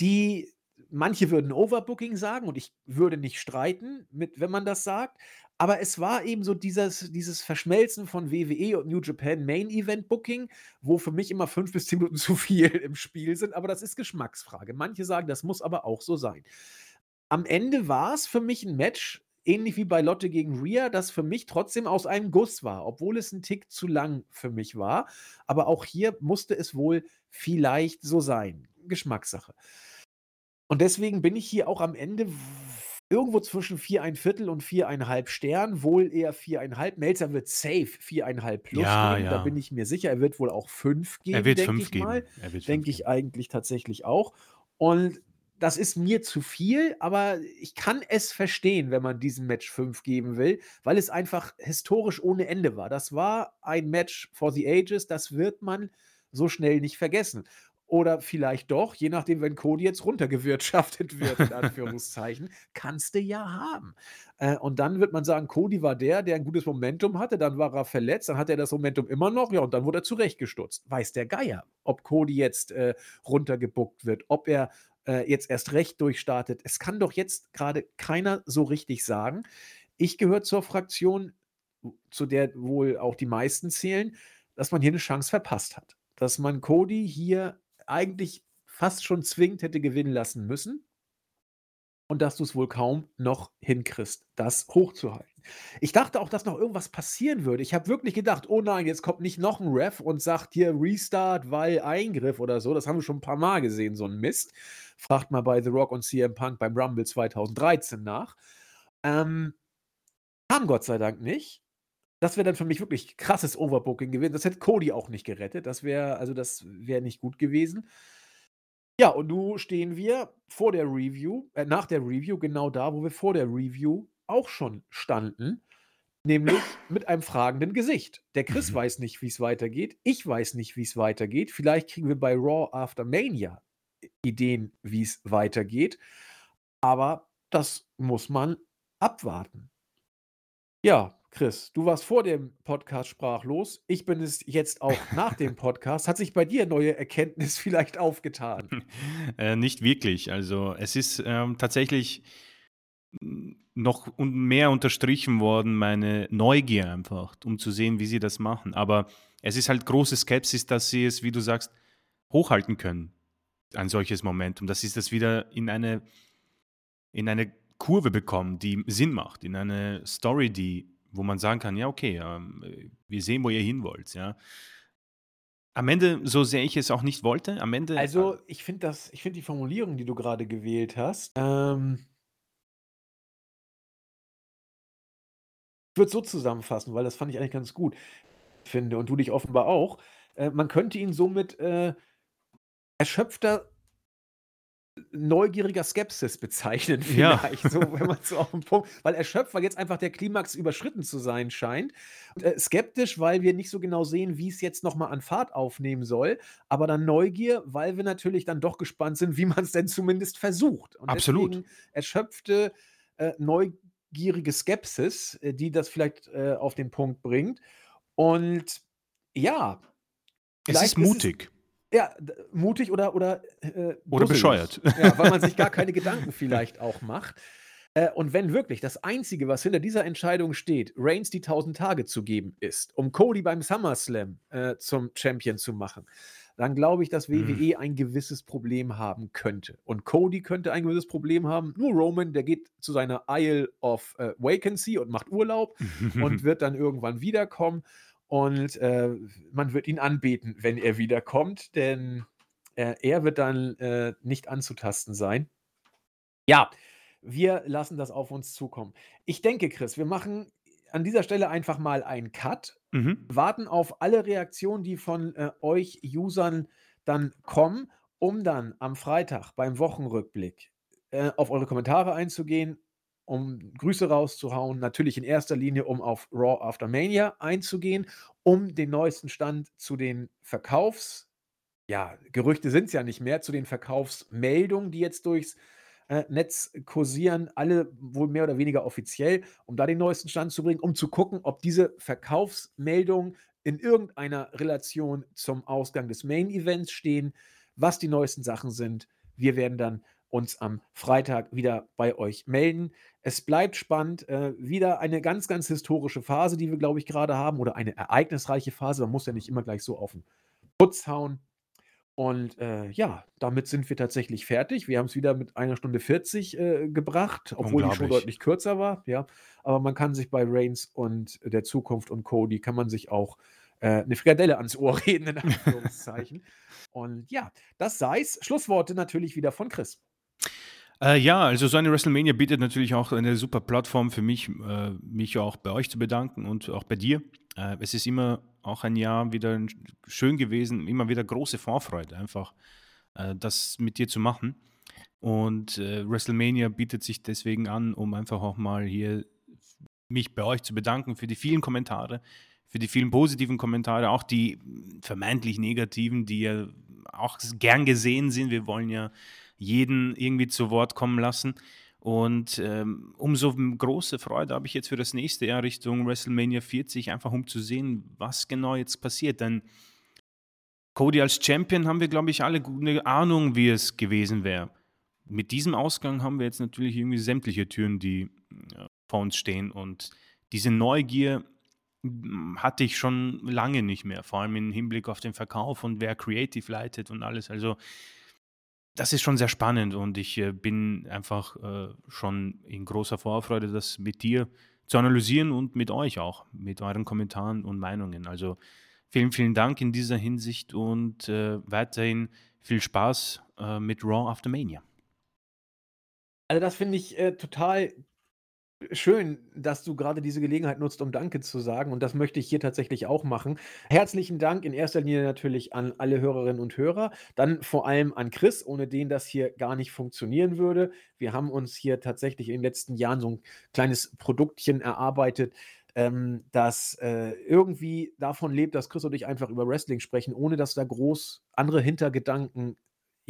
die manche würden Overbooking sagen und ich würde nicht streiten, mit, wenn man das sagt. Aber es war eben so dieses, dieses Verschmelzen von WWE und New Japan Main Event Booking, wo für mich immer fünf bis zehn Minuten zu viel im Spiel sind. Aber das ist Geschmacksfrage. Manche sagen, das muss aber auch so sein. Am Ende war es für mich ein Match, ähnlich wie bei Lotte gegen Rhea, das für mich trotzdem aus einem Guss war, obwohl es ein Tick zu lang für mich war. Aber auch hier musste es wohl vielleicht so sein. Geschmackssache. Und deswegen bin ich hier auch am Ende irgendwo zwischen 4,1 und 4,5 Sternen, wohl eher 4,5. Melzer wird safe 4,5 plus Ja, geben, da bin ich mir sicher. Er wird wohl auch 5 Er geben, wird denke 5 ich geben. mal. Er wird 5 Denke ich eigentlich tatsächlich auch. Und das ist mir zu viel, aber ich kann es verstehen, wenn man diesem Match 5 geben will, weil es einfach historisch ohne Ende war. Das war ein Match for the ages, das wird man so schnell nicht vergessen. Oder vielleicht doch, je nachdem, wenn Cody jetzt runtergewirtschaftet wird, in Anführungszeichen, kannst du ja haben. Äh, und dann wird man sagen, Cody war der, der ein gutes Momentum hatte, dann war er verletzt, dann hat er das Momentum immer noch, ja, und dann wurde er zurechtgestutzt. Weiß der Geier, ob Cody jetzt äh, runtergebuckt wird, ob er äh, jetzt erst recht durchstartet. Es kann doch jetzt gerade keiner so richtig sagen. Ich gehöre zur Fraktion, zu der wohl auch die meisten zählen, dass man hier eine Chance verpasst hat. Dass man Cody hier eigentlich fast schon zwingend hätte gewinnen lassen müssen und dass du es wohl kaum noch hinkriegst, das hochzuhalten. Ich dachte auch, dass noch irgendwas passieren würde. Ich habe wirklich gedacht, oh nein, jetzt kommt nicht noch ein Ref und sagt hier Restart, weil Eingriff oder so. Das haben wir schon ein paar Mal gesehen, so ein Mist. Fragt mal bei The Rock und CM Punk beim Rumble 2013 nach. Ähm, kam Gott sei Dank nicht. Das wäre dann für mich wirklich krasses Overbooking gewesen. Das hätte Cody auch nicht gerettet. Das wäre, also das wäre nicht gut gewesen. Ja, und nun stehen wir vor der Review, äh, nach der Review, genau da, wo wir vor der Review auch schon standen, nämlich mit einem fragenden Gesicht. Der Chris Mhm. weiß nicht, wie es weitergeht. Ich weiß nicht, wie es weitergeht. Vielleicht kriegen wir bei Raw After Mania Ideen, wie es weitergeht. Aber das muss man abwarten. Ja, Chris, du warst vor dem Podcast sprachlos. Ich bin es jetzt auch nach dem Podcast. Hat sich bei dir neue Erkenntnis vielleicht aufgetan? Äh, nicht wirklich. Also es ist ähm, tatsächlich noch mehr unterstrichen worden, meine Neugier einfach, um zu sehen, wie sie das machen. Aber es ist halt große Skepsis, dass sie es, wie du sagst, hochhalten können, ein solches Momentum, dass sie das wieder in eine, in eine Kurve bekommen, die Sinn macht, in eine Story, die, wo man sagen kann, ja, okay, ähm, wir sehen, wo ihr hin wollt, ja. Am Ende, so sehr ich es auch nicht wollte, am Ende. Also, ich finde das, ich finde die Formulierung, die du gerade gewählt hast, ähm, ich würde so zusammenfassen, weil das fand ich eigentlich ganz gut, finde, und du dich offenbar auch. Äh, man könnte ihn somit äh, erschöpfter, neugieriger Skepsis bezeichnen, Ja. vielleicht, so, wenn man so auf den Punkt, weil erschöpft, weil jetzt einfach der Klimax überschritten zu sein scheint. Und, äh, skeptisch, weil wir nicht so genau sehen, wie es jetzt nochmal an Fahrt aufnehmen soll, aber dann Neugier, weil wir natürlich dann doch gespannt sind, wie man es denn zumindest versucht. Und Absolut. erschöpfte, äh, neugierige Skepsis, äh, die das vielleicht äh, auf den Punkt bringt. Und ja, es ist mutig. Ja, mutig oder oder, äh, Oder dusselig. bescheuert. Ja, weil man sich gar keine Gedanken vielleicht auch macht. Äh, und wenn wirklich das Einzige, was hinter dieser Entscheidung steht, Reigns die 1000 Tage zu geben ist, um Cody beim SummerSlam äh, zum Champion zu machen, dann glaube ich, dass. WWE ein gewisses Problem haben könnte. Und Cody könnte ein gewisses Problem haben. Nur Roman, der geht zu seiner Isle of äh, Vacancy und macht Urlaub und wird dann irgendwann wiederkommen. Und äh, man wird ihn anbeten, wenn er wiederkommt, denn äh, er wird dann äh, nicht anzutasten sein. Ja, wir lassen das auf uns zukommen. Ich denke, Chris, wir machen an dieser Stelle einfach mal einen Cut, Mhm. warten auf alle Reaktionen, die von äh, euch Usern dann kommen, um dann am Freitag beim Wochenrückblick äh, auf eure Kommentare einzugehen, um Grüße rauszuhauen, natürlich in erster Linie, um auf Raw After Mania einzugehen, um den neuesten Stand zu den Verkaufs, ja, Gerüchte sind es ja nicht mehr, zu den Verkaufsmeldungen, die jetzt durchs äh, Netz kursieren, alle wohl mehr oder weniger offiziell, um da den neuesten Stand zu bringen, um zu gucken, ob diese Verkaufsmeldungen in irgendeiner Relation zum Ausgang des Main Events stehen, was die neuesten Sachen sind. Wir werden dann uns am Freitag wieder bei euch melden. Es bleibt spannend. Äh, wieder eine ganz, ganz historische Phase, die wir, glaube ich, gerade haben, oder eine ereignisreiche Phase. Man muss ja nicht immer gleich so auf den Putz hauen. Und äh, ja, damit sind wir tatsächlich fertig. Wir haben es wieder mit einer Stunde 40 äh, gebracht, obwohl die schon deutlich kürzer war. Ja, aber man kann sich bei Reigns und der Zukunft und Cody kann man sich auch äh, eine Frikadelle ans Ohr reden, in Anführungszeichen. und ja, das sei's. Schlussworte natürlich wieder von Chris. Äh, ja, also so eine WrestleMania bietet natürlich auch eine super Plattform für mich, äh, mich auch bei euch zu bedanken und auch bei dir. Äh, es ist immer auch ein Jahr wieder schön gewesen, immer wieder große Vorfreude, einfach äh, das mit dir zu machen. Und äh, WrestleMania bietet sich deswegen an, um einfach auch mal hier mich bei euch zu bedanken für die vielen Kommentare, für die vielen positiven Kommentare, auch die vermeintlich negativen, die ja auch gern gesehen sind. Wir wollen ja jeden irgendwie zu Wort kommen lassen. Und ähm, umso große Freude habe ich jetzt für das nächste Jahr Richtung WrestleMania 40, einfach um zu sehen, was genau jetzt passiert. Denn Cody als Champion haben wir, glaube ich, alle eine Ahnung, wie es gewesen wäre. Mit diesem Ausgang haben wir jetzt natürlich irgendwie sämtliche Türen, die äh, vor uns stehen. Und diese Neugier hatte ich schon lange nicht mehr, vor allem im Hinblick auf den Verkauf und wer Creative leitet und alles. Also das ist schon sehr spannend und ich äh, bin einfach äh, schon in großer Vorfreude, das mit dir zu analysieren und mit euch auch, mit euren Kommentaren und Meinungen. Also vielen, vielen Dank in dieser Hinsicht und äh, weiterhin viel Spaß mit Raw After Mania. Also das finde ich total schön, dass du gerade diese Gelegenheit nutzt, um Danke zu sagen. Und das möchte ich hier tatsächlich auch machen. Herzlichen Dank in erster Linie natürlich an alle Hörerinnen und Hörer. Dann vor allem an Chris, ohne den das hier gar nicht funktionieren würde. Wir haben uns hier tatsächlich in den letzten Jahren so ein kleines Produktchen erarbeitet, ähm, das äh, irgendwie davon lebt, dass Chris und ich einfach über Wrestling sprechen, ohne dass da groß andere Hintergedanken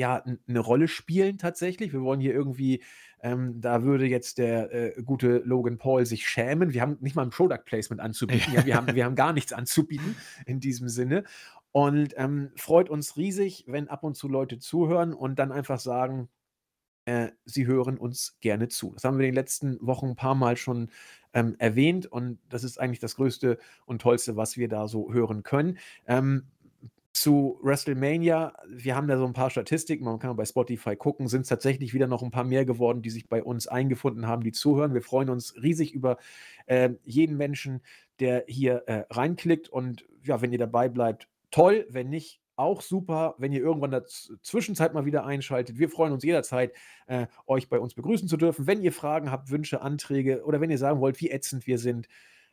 ja, eine Rolle spielen tatsächlich. Wir wollen hier irgendwie, ähm, da würde jetzt der äh, gute Logan Paul sich schämen. Wir haben nicht mal ein Product Placement anzubieten. Ja, wir, haben, wir haben gar nichts anzubieten in diesem Sinne. Und ähm, freut uns riesig, wenn ab und zu Leute zuhören und dann einfach sagen, äh, sie hören uns gerne zu. Das haben wir in den letzten Wochen ein paar Mal schon ähm, erwähnt und das ist eigentlich das Größte und Tollste, was wir da so hören können. Ähm, zu WrestleMania, wir haben da so ein paar Statistiken, man kann bei Spotify gucken, sind es tatsächlich wieder noch ein paar mehr geworden, die sich bei uns eingefunden haben, die zuhören. Wir freuen uns riesig über äh, jeden Menschen, der hier äh, reinklickt und ja, wenn ihr dabei bleibt, toll, wenn nicht, auch super, wenn ihr irgendwann in der Zwischenzeit mal wieder einschaltet. Wir freuen uns jederzeit, äh, euch bei uns begrüßen zu dürfen. Wenn ihr Fragen habt, Wünsche, Anträge oder wenn ihr sagen wollt, wie ätzend wir sind,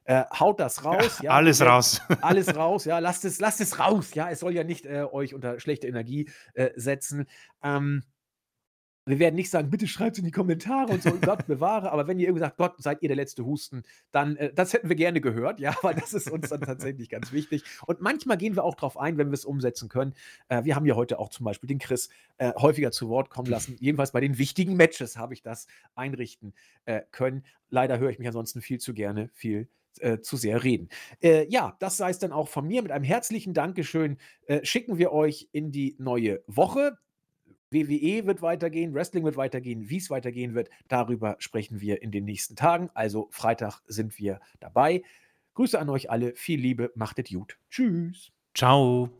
äh, haut das raus. Ja, Alles Wir- raus. alles raus, ja, lasst es, lasst es raus, ja, es soll ja nicht äh, euch unter schlechte Energie äh, setzen. Ähm, wir werden nicht sagen, bitte schreibt es in die Kommentare und so, Gott bewahre, aber wenn ihr irgendwie sagt, Gott, seid ihr der letzte Husten, dann, äh, das hätten wir gerne gehört, ja, weil das ist uns dann tatsächlich ganz wichtig. Und manchmal gehen wir auch drauf ein, wenn wir es umsetzen können. Äh, wir haben ja heute auch zum Beispiel den Chris häufiger zu Wort kommen lassen. Jedenfalls bei den wichtigen Matches habe ich das einrichten können. Leider höre ich mich ansonsten viel zu gerne, viel äh, zu sehr reden. Äh, ja, das sei es dann auch von mir. Mit einem herzlichen Dankeschön äh, schicken wir euch in die neue Woche. WWE wird weitergehen, Wrestling wird weitergehen, wie es weitergehen wird, darüber sprechen wir in den nächsten Tagen. Also Freitag sind wir dabei. Grüße an euch alle, viel Liebe, macht es gut. Tschüss. Ciao.